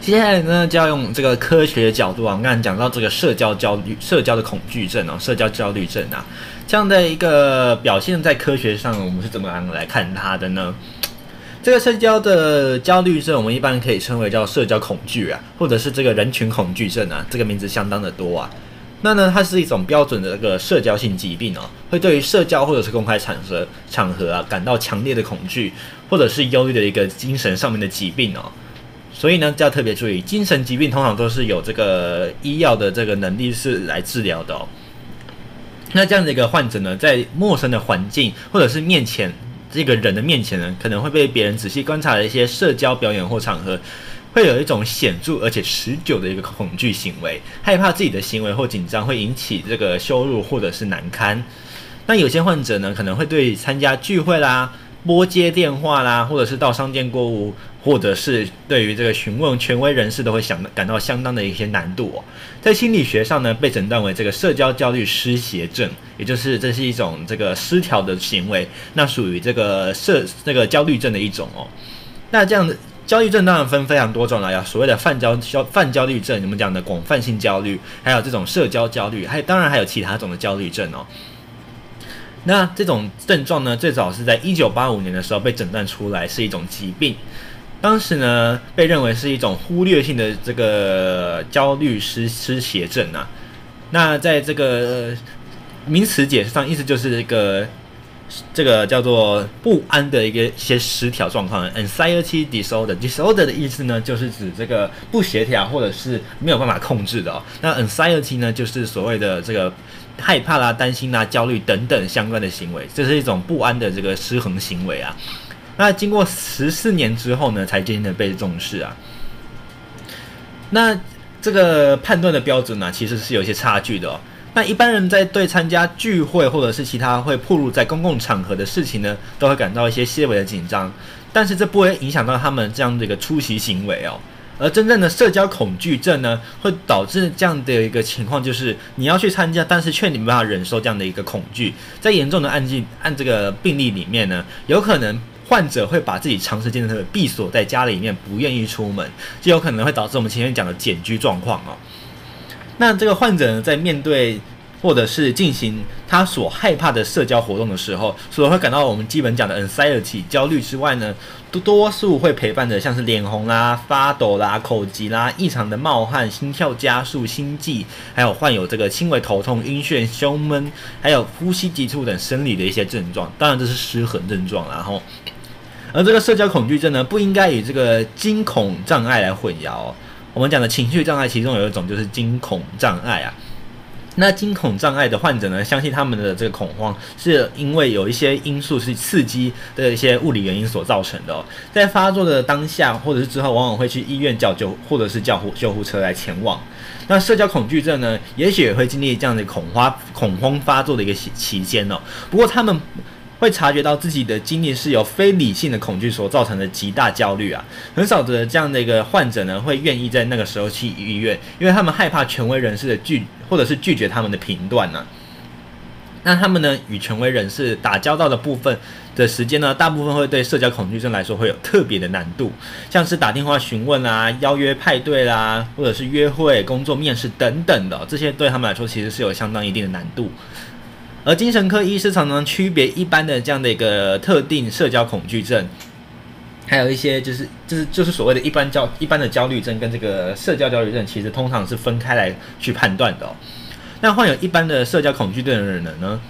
接下来呢，就要用这个科学的角度啊，我刚才讲到这个社交焦虑、社交的恐惧症哦，社交焦虑症啊。这样的一个表现在科学上，我们是怎么样来看它的呢？这个社交的焦虑症，我们一般可以称为叫社交恐惧啊，或者是这个人群恐惧症啊，这个名字相当的多啊。那呢，它是一种标准的这个社交性疾病哦，会对于社交或者是公开场合场合啊感到强烈的恐惧，或者是忧郁的一个精神上面的疾病哦。所以呢，就要特别注意，精神疾病通常都是有这个医药的这个能力是来治疗的哦。那这样的一个患者呢，在陌生的环境或者是面前这个人的面前呢，可能会被别人仔细观察的一些社交表演或场合，会有一种显著而且持久的一个恐惧行为，害怕自己的行为或紧张会引起这个羞辱或者是难堪。那有些患者呢，可能会对参加聚会啦。拨接电话啦，或者是到商店购物，或者是对于这个询问权威人士，都会想感到相当的一些难度哦。在心理学上呢，被诊断为这个社交焦虑失协症，也就是这是一种这个失调的行为，那属于这个社这个焦虑症的一种哦。那这样的焦虑症当然分非常多种了，有所谓的泛焦焦泛焦虑症，你们讲的广泛性焦虑，还有这种社交焦虑，还当然还有其他种的焦虑症哦。那这种症状呢，最早是在一九八五年的时候被诊断出来是一种疾病，当时呢被认为是一种忽略性的这个焦虑失失协症啊。那在这个名词解释上，意思就是这个这个叫做不安的一个一些失调状况，anxiety disorder。disorder 的意思呢，就是指这个不协调或者是没有办法控制的哦。那 anxiety 呢，就是所谓的这个。害怕啦、担心啦、焦虑等等相关的行为，这是一种不安的这个失衡行为啊。那经过十四年之后呢，才渐渐的被重视啊。那这个判断的标准呢、其实是有些差距的哦。那一般人在对参加聚会或者是其他会暴露在公共场合的事情呢，都会感到一些些微的紧张，但是这不会影响到他们这样的一个出席行为哦。而真正的社交恐惧症呢，会导致这样的一个情况，就是你要去参加，但是却你没办法忍受这样的一个恐惧。在严重的案件按这个病例里面呢，有可能患者会把自己长时间的闭锁在家里面，不愿意出门，就有可能会导致我们前面讲的茧居状况哦。那这个患者呢，在面对或者是进行他所害怕的社交活动的时候，除了会感到我们基本讲的 anxiety 焦虑之外呢，多多数会陪伴着像是脸红啦、发抖啦、口急啦、异常的冒汗、心跳加速、心悸，还有患有这个轻微头痛、晕眩、胸闷，还有呼吸急促等生理的一些症状。当然这是失衡症状，然后，而这个社交恐惧症呢，不应该与这个惊恐障碍来混淆。我们讲的情绪障碍，其中有一种就是惊恐障碍啊。那惊恐障碍的患者呢，相信他们的这个恐慌是因为有一些因素是刺激的一些物理原因所造成的。在发作的当下或者是之后，往往会去医院叫救，或者是叫护救护车来前往。那社交恐惧症呢，也许也会经历这样的恐慌恐慌发作的一个期期间哦。不过他们。会察觉到自己的经历是由非理性的恐惧所造成的极大焦虑啊，很少的这样的一个患者呢，会愿意在那个时候去医院，因为他们害怕权威人士的拒，或者是拒绝他们的评断呢。那他们呢，与权威人士打交道的部分的时间呢，大部分会对社交恐惧症来说会有特别的难度，像是打电话询问啊、邀约派对啦，或者是约会、工作面试等等的，这些对他们来说其实是有相当一定的难度。而精神科医师常常区别一般的这样的一个特定社交恐惧症，还有一些就是就是就是所谓的一般焦一般的焦虑症跟这个社交焦虑症，其实通常是分开来去判断的哦。那患有一般的社交恐惧症的人呢，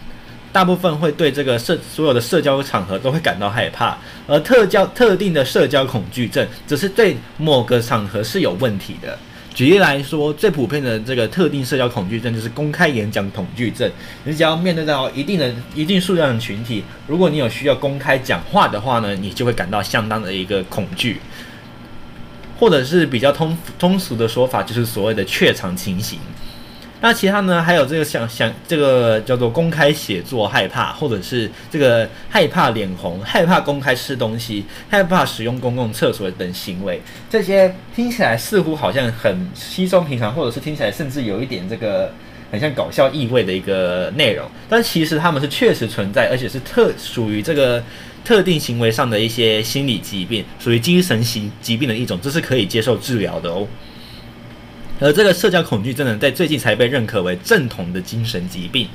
大部分会对这个社所有的社交场合都会感到害怕，而特交特定的社交恐惧症，只是对某个场合是有问题的。举例来说，最普遍的这个特定社交恐惧症就是公开演讲恐惧症。你只要面对到一定的一定数量的群体，如果你有需要公开讲话的话呢，你就会感到相当的一个恐惧，或者是比较通通俗的说法，就是所谓的怯场情形。那其他呢？还有这个想想这个叫做公开写作害怕，或者是这个害怕脸红、害怕公开吃东西、害怕使用公共厕所等行为，这些听起来似乎好像很稀松平常，或者是听起来甚至有一点这个很像搞笑意味的一个内容，但其实他们是确实存在，而且是特属于这个特定行为上的一些心理疾病，属于精神型疾病的一种，这是可以接受治疗的哦。而这个社交恐惧症呢，在最近才被认可为正统的精神疾病，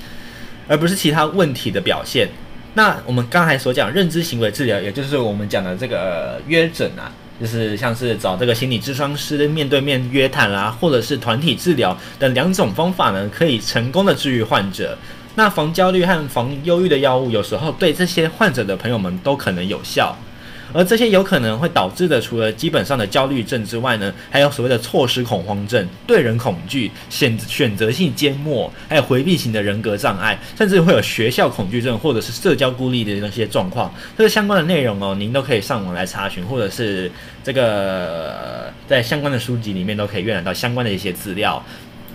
而不是其他问题的表现。那我们刚才所讲认知行为治疗，也就是我们讲的这个约诊啊，就是像是找这个心理咨商师面对面约谈啦、啊，或者是团体治疗等两种方法呢，可以成功的治愈患者。那防焦虑和防忧郁的药物，有时候对这些患者的朋友们都可能有效。而这些有可能会导致的，除了基本上的焦虑症之外呢，还有所谓的错失恐慌症、对人恐惧、选选择性缄默，还有回避型的人格障碍，甚至会有学校恐惧症或者是社交孤立的那些状况。这个相关的内容哦，您都可以上网来查询，或者是这个在相关的书籍里面都可以阅览到相关的一些资料。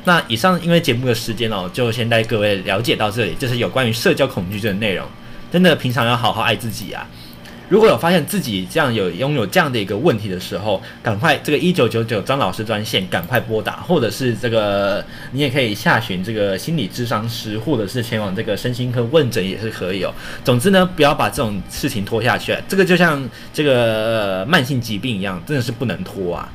那以上因为节目的时间哦，就先带各位了解到这里，就是有关于社交恐惧症的内容。真的，平常要好好爱自己啊。如果有发现自己这样有拥有这样的一个问题的时候，赶快这个一九九九张老师专线赶快拨打，或者是这个你也可以下询这个心理智商师，或者是前往这个身心科问诊也是可以哦。总之呢，不要把这种事情拖下去，这个就像这个、慢性疾病一样，真的是不能拖啊。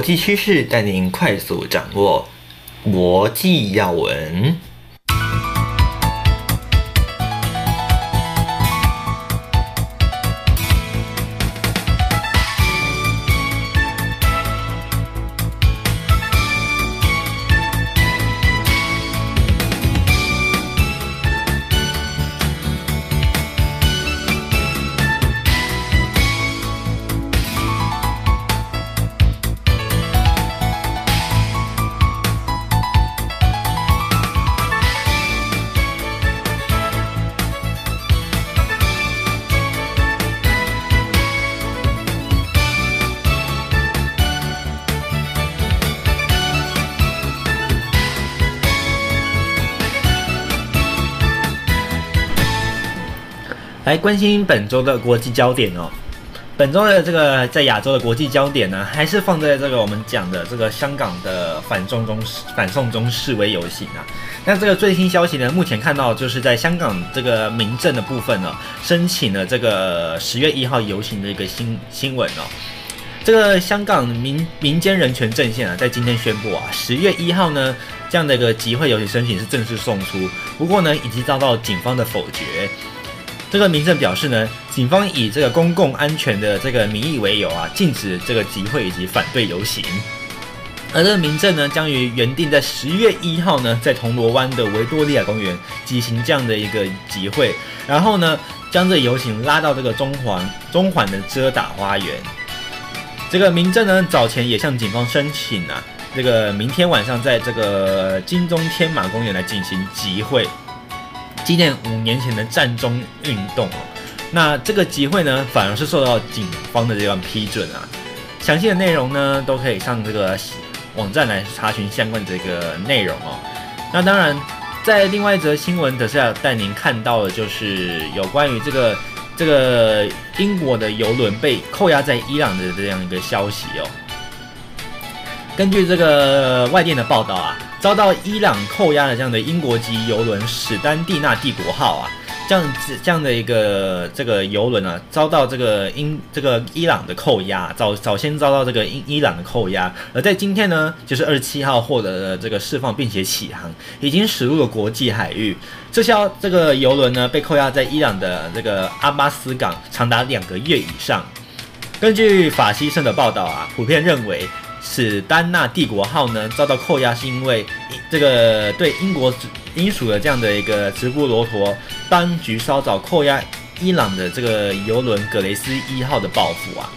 国际趋势带您快速掌握国际要闻。关心本周的国际焦点哦。本周的这个在亚洲的国际焦点呢，还是放在这个我们讲的这个香港的反送中反送中示威游行啊。那这个最新消息呢，目前看到就是在香港这个民政的部分呢，申请了这个十月一号游行的一个新新闻哦。这个香港民民间人权阵线啊，在今天宣布啊，十月一号呢，这样的一个集会游行申请是正式送出，不过呢，已经遭到警方的否决。这个民政表示呢，警方以这个公共安全的这个名义为由啊，禁止这个集会以及反对游行。而这个民政呢，将于原定在十月一号呢，在铜锣湾的维多利亚公园举行这样的一个集会，然后呢，将这游行拉到这个中环中环的遮打花园。这个民政呢，早前也向警方申请啊，这个明天晚上在这个金钟天马公园来进行集会。纪念五年前的战中运动哦，那这个集会呢，反而是受到警方的这样批准啊。详细的内容呢，都可以上这个网站来查询相关的这个内容哦。那当然，在另外一则新闻，则是要带您看到的，就是有关于这个这个英国的游轮被扣押在伊朗的这样一个消息哦。根据这个外电的报道啊。遭到伊朗扣押的这样的英国籍邮轮史丹蒂纳帝国号啊，这样子这样的一个这个游轮啊，遭到这个英这个伊朗的扣押，早早先遭到这个伊伊朗的扣押，而在今天呢，就是二十七号获得了这个释放，并且起航，已经驶入了国际海域。这艘这个游轮呢，被扣押在伊朗的这个阿巴斯港长达两个月以上。根据法西社的报道啊，普遍认为。史丹纳帝国号呢，遭到扣押，是因为这个对英国英属的这样的一个直布罗陀当局稍早扣押伊朗的这个邮轮葛雷斯一号的报复啊，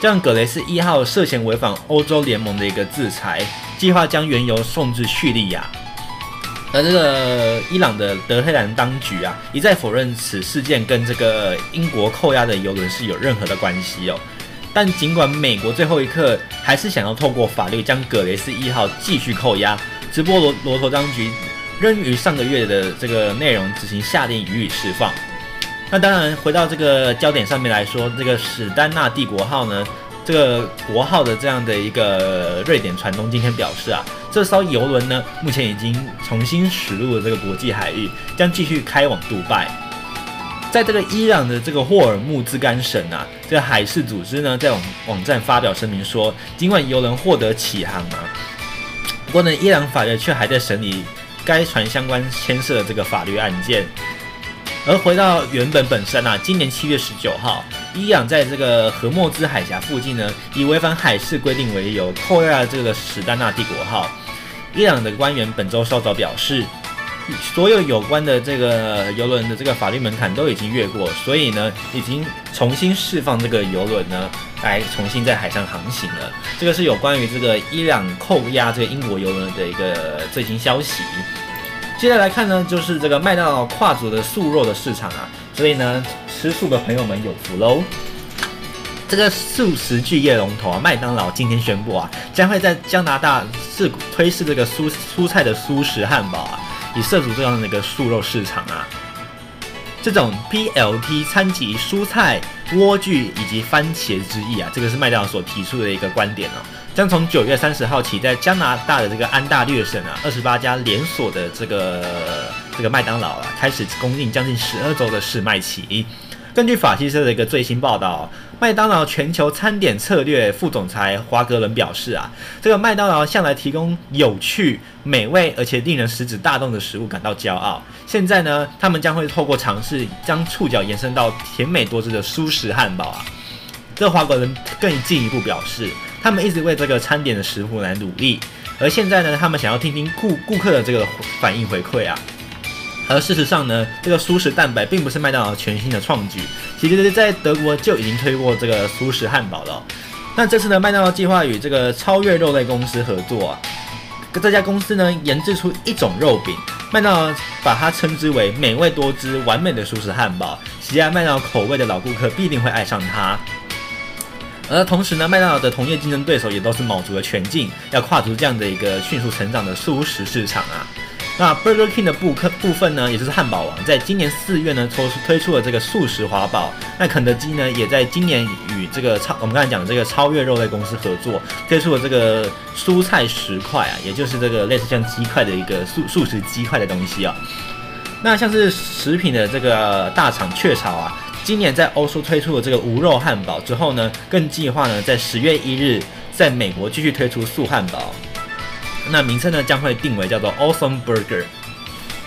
这样葛雷斯一号涉嫌违反欧洲联盟的一个制裁，计划将原油送至叙利亚，而这个伊朗的德黑兰当局啊，一再否认此事件跟这个英国扣押的邮轮是有任何的关系哦。但尽管美国最后一刻还是想要透过法律将葛雷斯一号继续扣押，直播罗罗陀当局仍于上个月的这个内容执行下令予以释放。那当然，回到这个焦点上面来说，这个史丹纳帝国号呢，这个国号的这样的一个瑞典船东今天表示啊，这艘游轮呢目前已经重新驶入了这个国际海域，将继续开往杜拜。在这个伊朗的这个霍尔木兹干省啊，这个海事组织呢，在网网站发表声明说，尽管邮轮获得启航啊，不过呢，伊朗法院却还在审理该船相关牵涉的这个法律案件。而回到原本本身啊，今年七月十九号，伊朗在这个荷莫兹海峡附近呢，以违反海事规定为由，扣押了这个史丹纳帝国号。伊朗的官员本周稍早表示。所有有关的这个游轮的这个法律门槛都已经越过，所以呢，已经重新释放这个游轮呢，来重新在海上航行了。这个是有关于这个伊朗扣押这个英国游轮的一个最新消息。接下来看呢，就是这个麦当劳跨足的素肉的市场啊，所以呢，吃素的朋友们有福喽。这个素食巨业龙头啊，麦当劳今天宣布啊，将会在加拿大试推试这个蔬蔬菜的素食汉堡啊。以涉足这样的一个素肉市场啊，这种 PLT 餐级蔬菜、莴苣以及番茄之意啊，这个是麦当劳所提出的一个观点哦。将从九月三十号起，在加拿大的这个安大略省啊，二十八家连锁的这个这个麦当劳啊，开始供应将近十二周的试卖期。根据法新社的一个最新报道，麦当劳全球餐点策略副总裁华格伦表示啊，这个麦当劳向来提供有趣、美味而且令人食指大动的食物感到骄傲。现在呢，他们将会透过尝试将触角延伸到甜美多汁的蔬食汉堡啊。这华格伦更进一步表示，他们一直为这个餐点的食谱来努力，而现在呢，他们想要听听顾顾客的这个反应回馈啊。而事实上呢，这个蔬食蛋白并不是麦当劳全新的创举，其实在德国就已经推过这个蔬食汉堡了。那这次呢，麦当劳计划与这个超越肉类公司合作啊，这家公司呢研制出一种肉饼，麦当劳把它称之为美味多汁、完美的蔬食汉堡。喜爱麦当劳口味的老顾客必定会爱上它。而同时呢，麦当劳的同业竞争对手也都是卯足了全劲，要跨足这样的一个迅速成长的蔬食市场啊。那 Burger King 的部客部分呢，也就是汉堡王，在今年四月呢，推出推出了这个素食华堡。那肯德基呢，也在今年与这个超我们刚才讲的这个超越肉类公司合作，推出了这个蔬菜十块啊，也就是这个类似像鸡块的一个素素食鸡块的东西啊。那像是食品的这个大厂雀巢啊，今年在欧洲推出了这个无肉汉堡之后呢，更计划呢在十月一日在美国继续推出素汉堡。那名称呢将会定为叫做 Awesome Burger，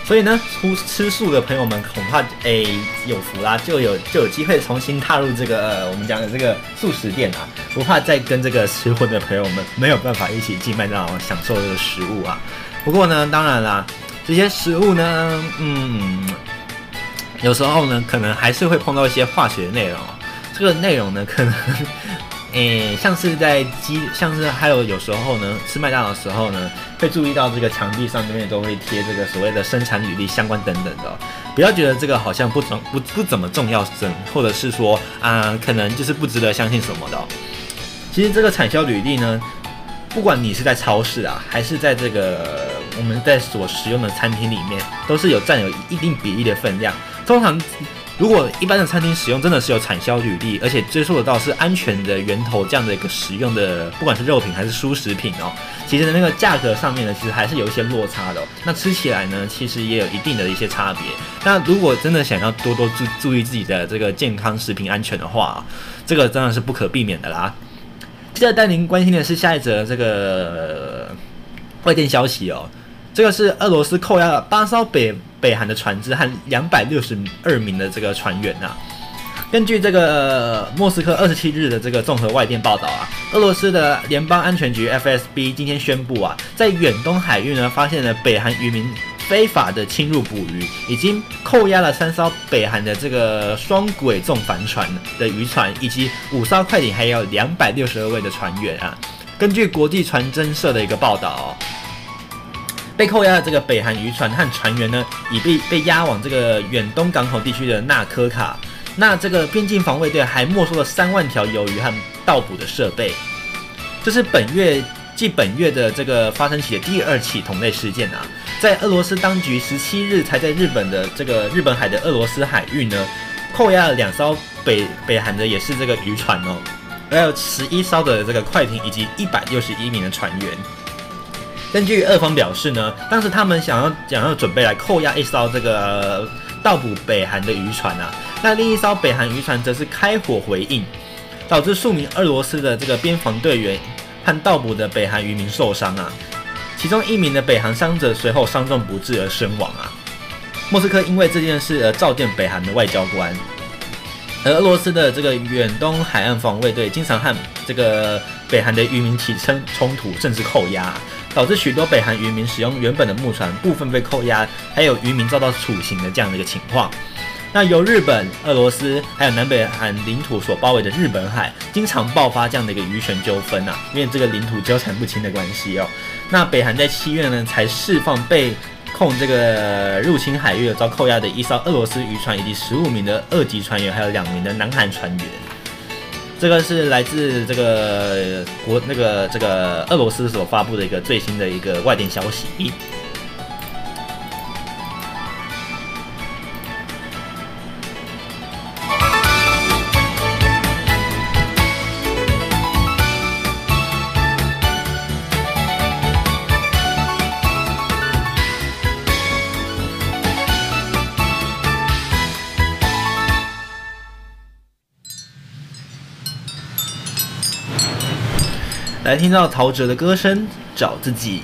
所以呢，吃吃素的朋友们恐怕诶、有福啦，就有就有机会重新踏入这个、呃、我们讲的这个素食店啊，不怕再跟这个吃荤的朋友们没有办法一起进麦当劳享受这个食物啊。不过呢，当然啦，这些食物呢，嗯，有时候呢可能还是会碰到一些化学内容，这个内容呢可能。诶、像是在机，像是还有有时候呢，吃麦当劳的时候呢，会注意到这个墙壁上面都会贴这个所谓的生产履历相关等等的，不要觉得这个好像不怎不不怎么重要，或者是说啊、可能就是不值得相信什么的。其实这个产销履历呢，不管你是在超市啊，还是在这个我们在所使用的餐厅里面，都是有占有一定比例的分量，通常。如果一般的餐厅使用真的是有产销履历，而且追溯得到是安全的源头这样的一个使用的，不管是肉品还是蔬食品哦，其实那个价格上面呢，其实还是有一些落差的。那吃起来呢，其实也有一定的一些差别。那如果真的想要多多注注意自己的这个健康食品安全的话，这个当然是不可避免的啦。接着带您关心的是下一则这个外电消息哦。这个是俄罗斯扣押了八艘北北韩的船只和两百六十二名的这个船员啊。根据这个莫斯科二十七日的这个综合外电报道啊，俄罗斯的联邦安全局 FSB 今天宣布啊，在远东海域呢发现了北韩渔民非法的侵入捕鱼，已经扣押了三艘北韩的这个双轨重帆船的渔船，以及五艘快艇，还有两百六十二位的船员啊。根据国际船侦社的一个报道。被扣押的这个北韩渔船和船员呢，已被被押往这个远东港口地区的纳科卡。那这个边境防卫队还没收了三万条鱿鱼和盗捕的设备。这是本月继本月的这个发生起的第二起同类事件啊！在俄罗斯当局十七日才在日本的这个日本海的俄罗斯海域呢，扣押了两艘北北韩的也是这个渔船哦，还有十一艘的这个快艇以及一百六十一名的船员。根据俄方表示呢，当时他们想要想要准备来扣押一艘这个盗捕北韩的渔船啊，那另一艘北韩渔船则是开火回应，导致数名俄罗斯的这个边防队员和盗捕的北韩渔民受伤啊，其中一名的北韩伤者随后伤重不治而身亡啊。莫斯科因为这件事而召见北韩的外交官，而俄罗斯的这个远东海岸防卫队经常和这个北韩的渔民起冲冲突，甚至扣押。导致许多北韩渔民使用原本的木船部分被扣押，还有渔民遭到处刑的这样的一个情况。那由日本、俄罗斯还有南北韩领土所包围的日本海，经常爆发这样的一个渔权纠纷啊，因为这个领土纠缠不清的关系哦。那北韩在七月呢，才释放被控这个入侵海域遭扣押的一艘俄罗斯渔船，以及十五名的二级船员，还有两名的南韩船员。这个是来自这个国那个这个俄罗斯所发布的一个最新的一个外电消息。来听到陶喆的歌声，找自己。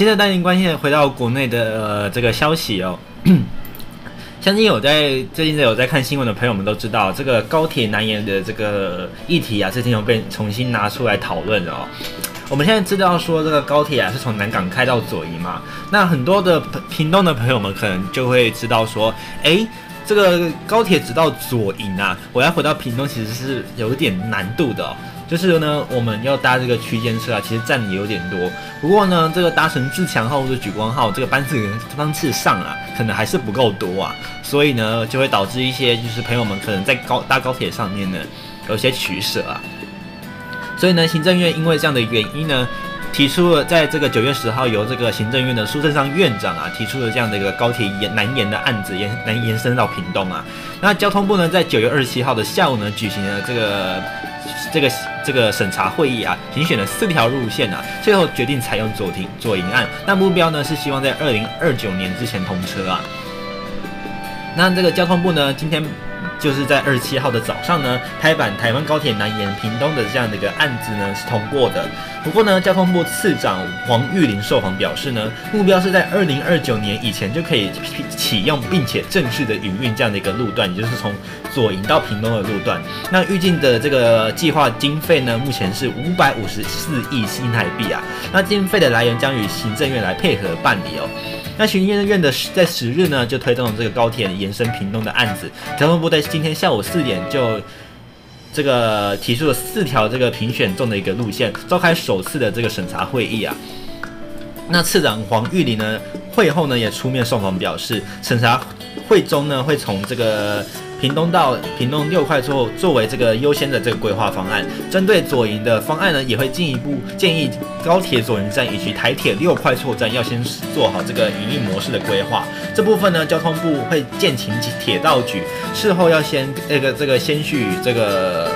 接着带您关心的回到国内的呃这个消息哦。相信有在最近有在看新闻的朋友们都知道，这个高铁南延的这个议题啊，最近有被重新拿出来讨论哦。我们现在知道说这个高铁啊是从南港开到左营嘛，那很多的屏东的朋友们可能就会知道说，诶，这个高铁直到左营啊，我要回到屏东其实是有一点难度的哦。就是呢，我们要搭这个区间车啊，其实站的有点多。不过呢，这个搭乘自强号或者莒光号这个班次班次上啊，可能还是不够多啊。所以呢，就会导致一些就是朋友们可能在高搭高铁上面呢，有些取舍啊。所以呢，行政院因为这样的原因呢，提出了在这个九月十号由这个行政院的苏贞昌院长啊提出了这样的一个高铁延南延的案子延南延伸到屏东啊。那交通部呢在九月二十七号的下午呢举行了这个这个这个审查会议啊，评选了四条路线啊，最后决定采用左停左营案。那目标呢是希望在二零二九年之前通车啊。那这个交通部呢今天。就是在二十七号的早上呢，拍板台湾高铁南延屏东的这样的一个案子呢是通过的。不过呢，交通部次长黄玉玲受访表示呢，目标是在二零二九年以前就可以启用并且正式的营运这样的一个路段，也就是从左营到屏东的路段。那预计的这个计划经费呢，目前是五百五十四亿新台币啊。那经费的来源将与行政院来配合办理哦。那行政院的在十日呢，就推动了这个高铁延伸屏东的案子。交通部在今天下午四点就这个提出了四条这个评选中的一个路线，召开首次的这个审查会议啊。那次长黄玉林呢，会后呢也出面受访表示，审查会中呢会从这个。屏东到屏东六块厝作为这个优先的这个规划方案，针对左营的方案呢，也会进一步建议高铁左营站以及台铁六块厝站要先做好这个营运模式的规划。这部分呢，交通部会建请铁道局事后要先那个这个先去这个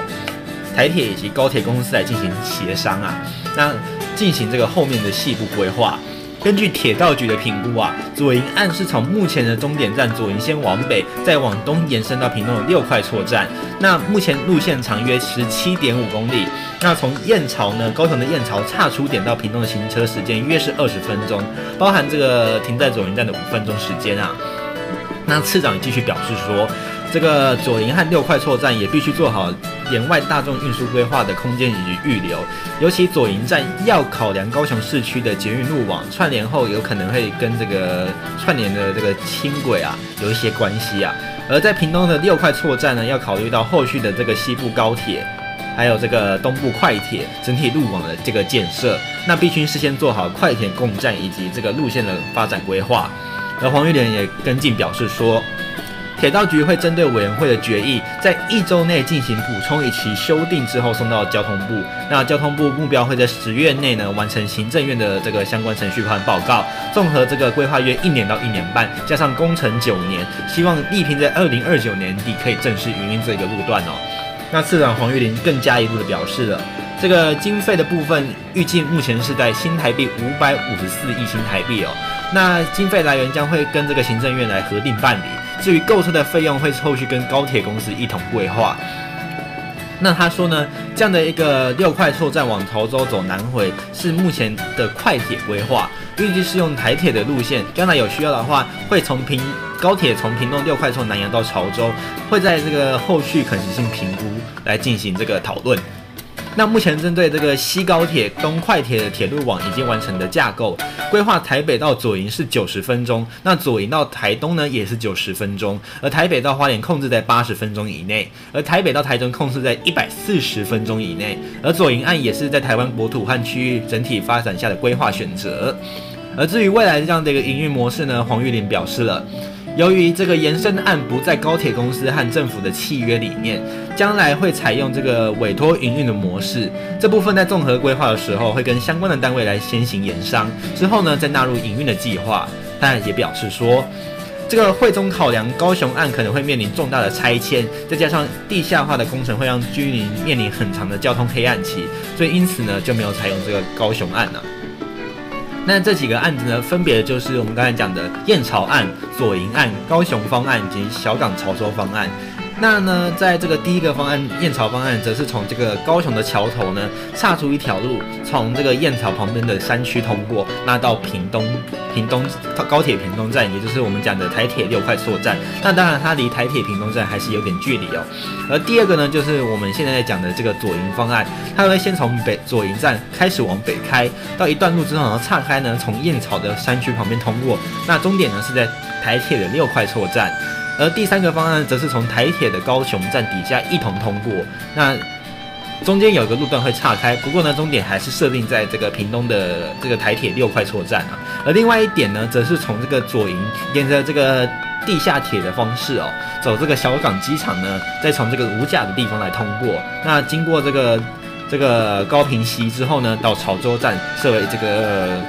台铁以及高铁公司来进行协商啊，那进行这个后面的细部规划。根据铁道局的评估啊，左营案是从目前的终点站左营先往北，再往东延伸到屏东的六块厝站。那目前路线长约十七点五公里。那从燕巢呢，高雄的燕巢岔出点到屏东的行车时间约是二十分钟，包含这个停在左营站的五分钟时间啊。那次长继续表示说，这个左营和六块厝站也必须做好。连外大众运输规划的空间以及预留，尤其左营站要考量高雄市区的捷运路网串联后，有可能会跟这个串联的这个轻轨啊有一些关系啊。而在屏东的六块错站呢，要考虑到后续的这个西部高铁，还有这个东部快铁整体路网的这个建设，那必须事先做好快铁共站以及这个路线的发展规划。而黄玉莲也跟进表示说。铁道局会针对委员会的决议，在一周内进行补充以及修订之后送到交通部。那交通部目标会在十月内呢完成行政院的这个相关程序和报告。综合这个规划约一年到一年半，加上工程九年，希望力拼在二零二九年底可以正式营运这个路段哦。那次长黄玉玲更加一步的表示了，这个经费的部分预计目前是在新台币五百五十四亿新台币哦。那经费来源将会跟这个行政院来核定办理。至于购车的费用，会后续跟高铁公司一同规划。那他说呢，这样的一个六块厝站往潮州走南回，是目前的快铁规划，预计是用台铁的路线。将来有需要的话，会从平高铁从屏东六块厝南延到潮州，会在这个后续可行性评估来进行这个讨论。那目前针对这个西高铁、东快铁的铁路网已经完成的架构规划，台北到左营是九十分钟，那左营到台东呢也是九十分钟，而台北到花莲控制在八十分钟以内，而台北到台中控制在一百四十分钟以内，而左营案也是在台湾国土和区域整体发展下的规划选择。而至于未来这样的一个营运模式呢，黄玉林表示了。由于这个延伸案不在高铁公司和政府的契约里面，将来会采用这个委托营运的模式。这部分在综合规划的时候，会跟相关的单位来先行研商，之后呢再纳入营运的计划。但也表示说，这个会中考量高雄案可能会面临重大的拆迁，再加上地下化的工程会让居民面临很长的交通黑暗期，所以因此呢就没有采用这个高雄案了。那这几个案子呢，分别就是我们刚才讲的燕巢案、左营案、高雄方案以及小港潮州方案。那呢，在这个第一个方案燕巢方案，则是从这个高雄的桥头呢，岔出一条路，从这个燕巢旁边的山区通过，那到屏东屏东高铁屏东站，也就是我们讲的台铁六块厝站。那当然，它离台铁屏东站还是有点距离哦。而第二个呢，就是我们现在在讲的这个左营方案，它会先从北左营站开始往北开，到一段路之后呢，岔开呢，从燕巢的山区旁边通过，那终点呢是在台铁的六块厝站。而第三个方案则是从台铁的高雄站底下一同通过，那中间有个路段会岔开，不过呢，终点还是设定在这个屏东的这个台铁六块厝站啊。而另外一点呢，则是从这个左营沿着这个地下铁的方式哦，走这个小港机场呢，再从这个五甲的地方来通过。那经过这个这个高屏溪之后呢，到潮州站设为这个，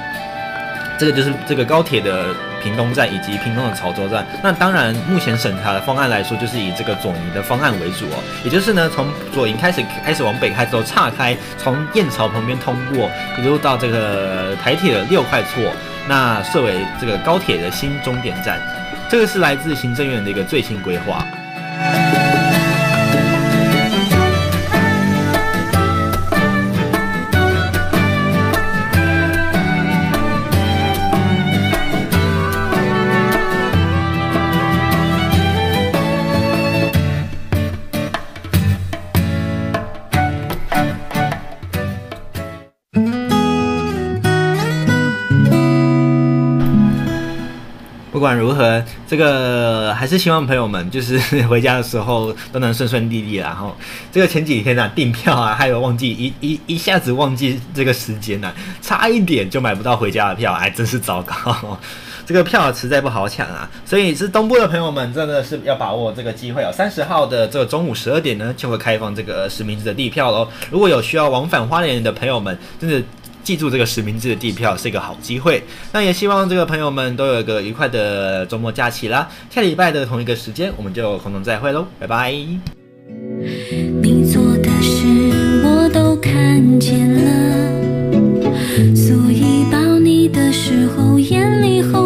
这个就是这个高铁的屏东站以及屏东的潮州站。那当然，目前审查的方案来说，就是以这个左营的方案为主哦，也就是呢，从左营开始开始往北开之后岔开，从燕巢旁边通过，一路到这个台铁的六块厝，那设为这个高铁的新终点站。这个是来自行政院的一个最新规划。不管如何，这个还是希望朋友们就是回家的时候都能顺顺利利。然后这个前几天啊订票啊，还有忘记一一一下子忘记这个时间呢、差一点就买不到回家的票，哎，真是糟糕。这个票实在不好抢啊，所以是东部的朋友们真的是要把握这个机会哦。三十号的这个中午十二点呢，就会开放这个实名制的地票喽。如果有需要往返花莲的朋友们，真的。记住这个实名制的地票是一个好机会。那也希望这个朋友们都有一个愉快的周末假期啦。下礼拜的同一个时间，我们就空中再会喽，拜拜。你做的事我都看见了，所以抱你的时候眼里红。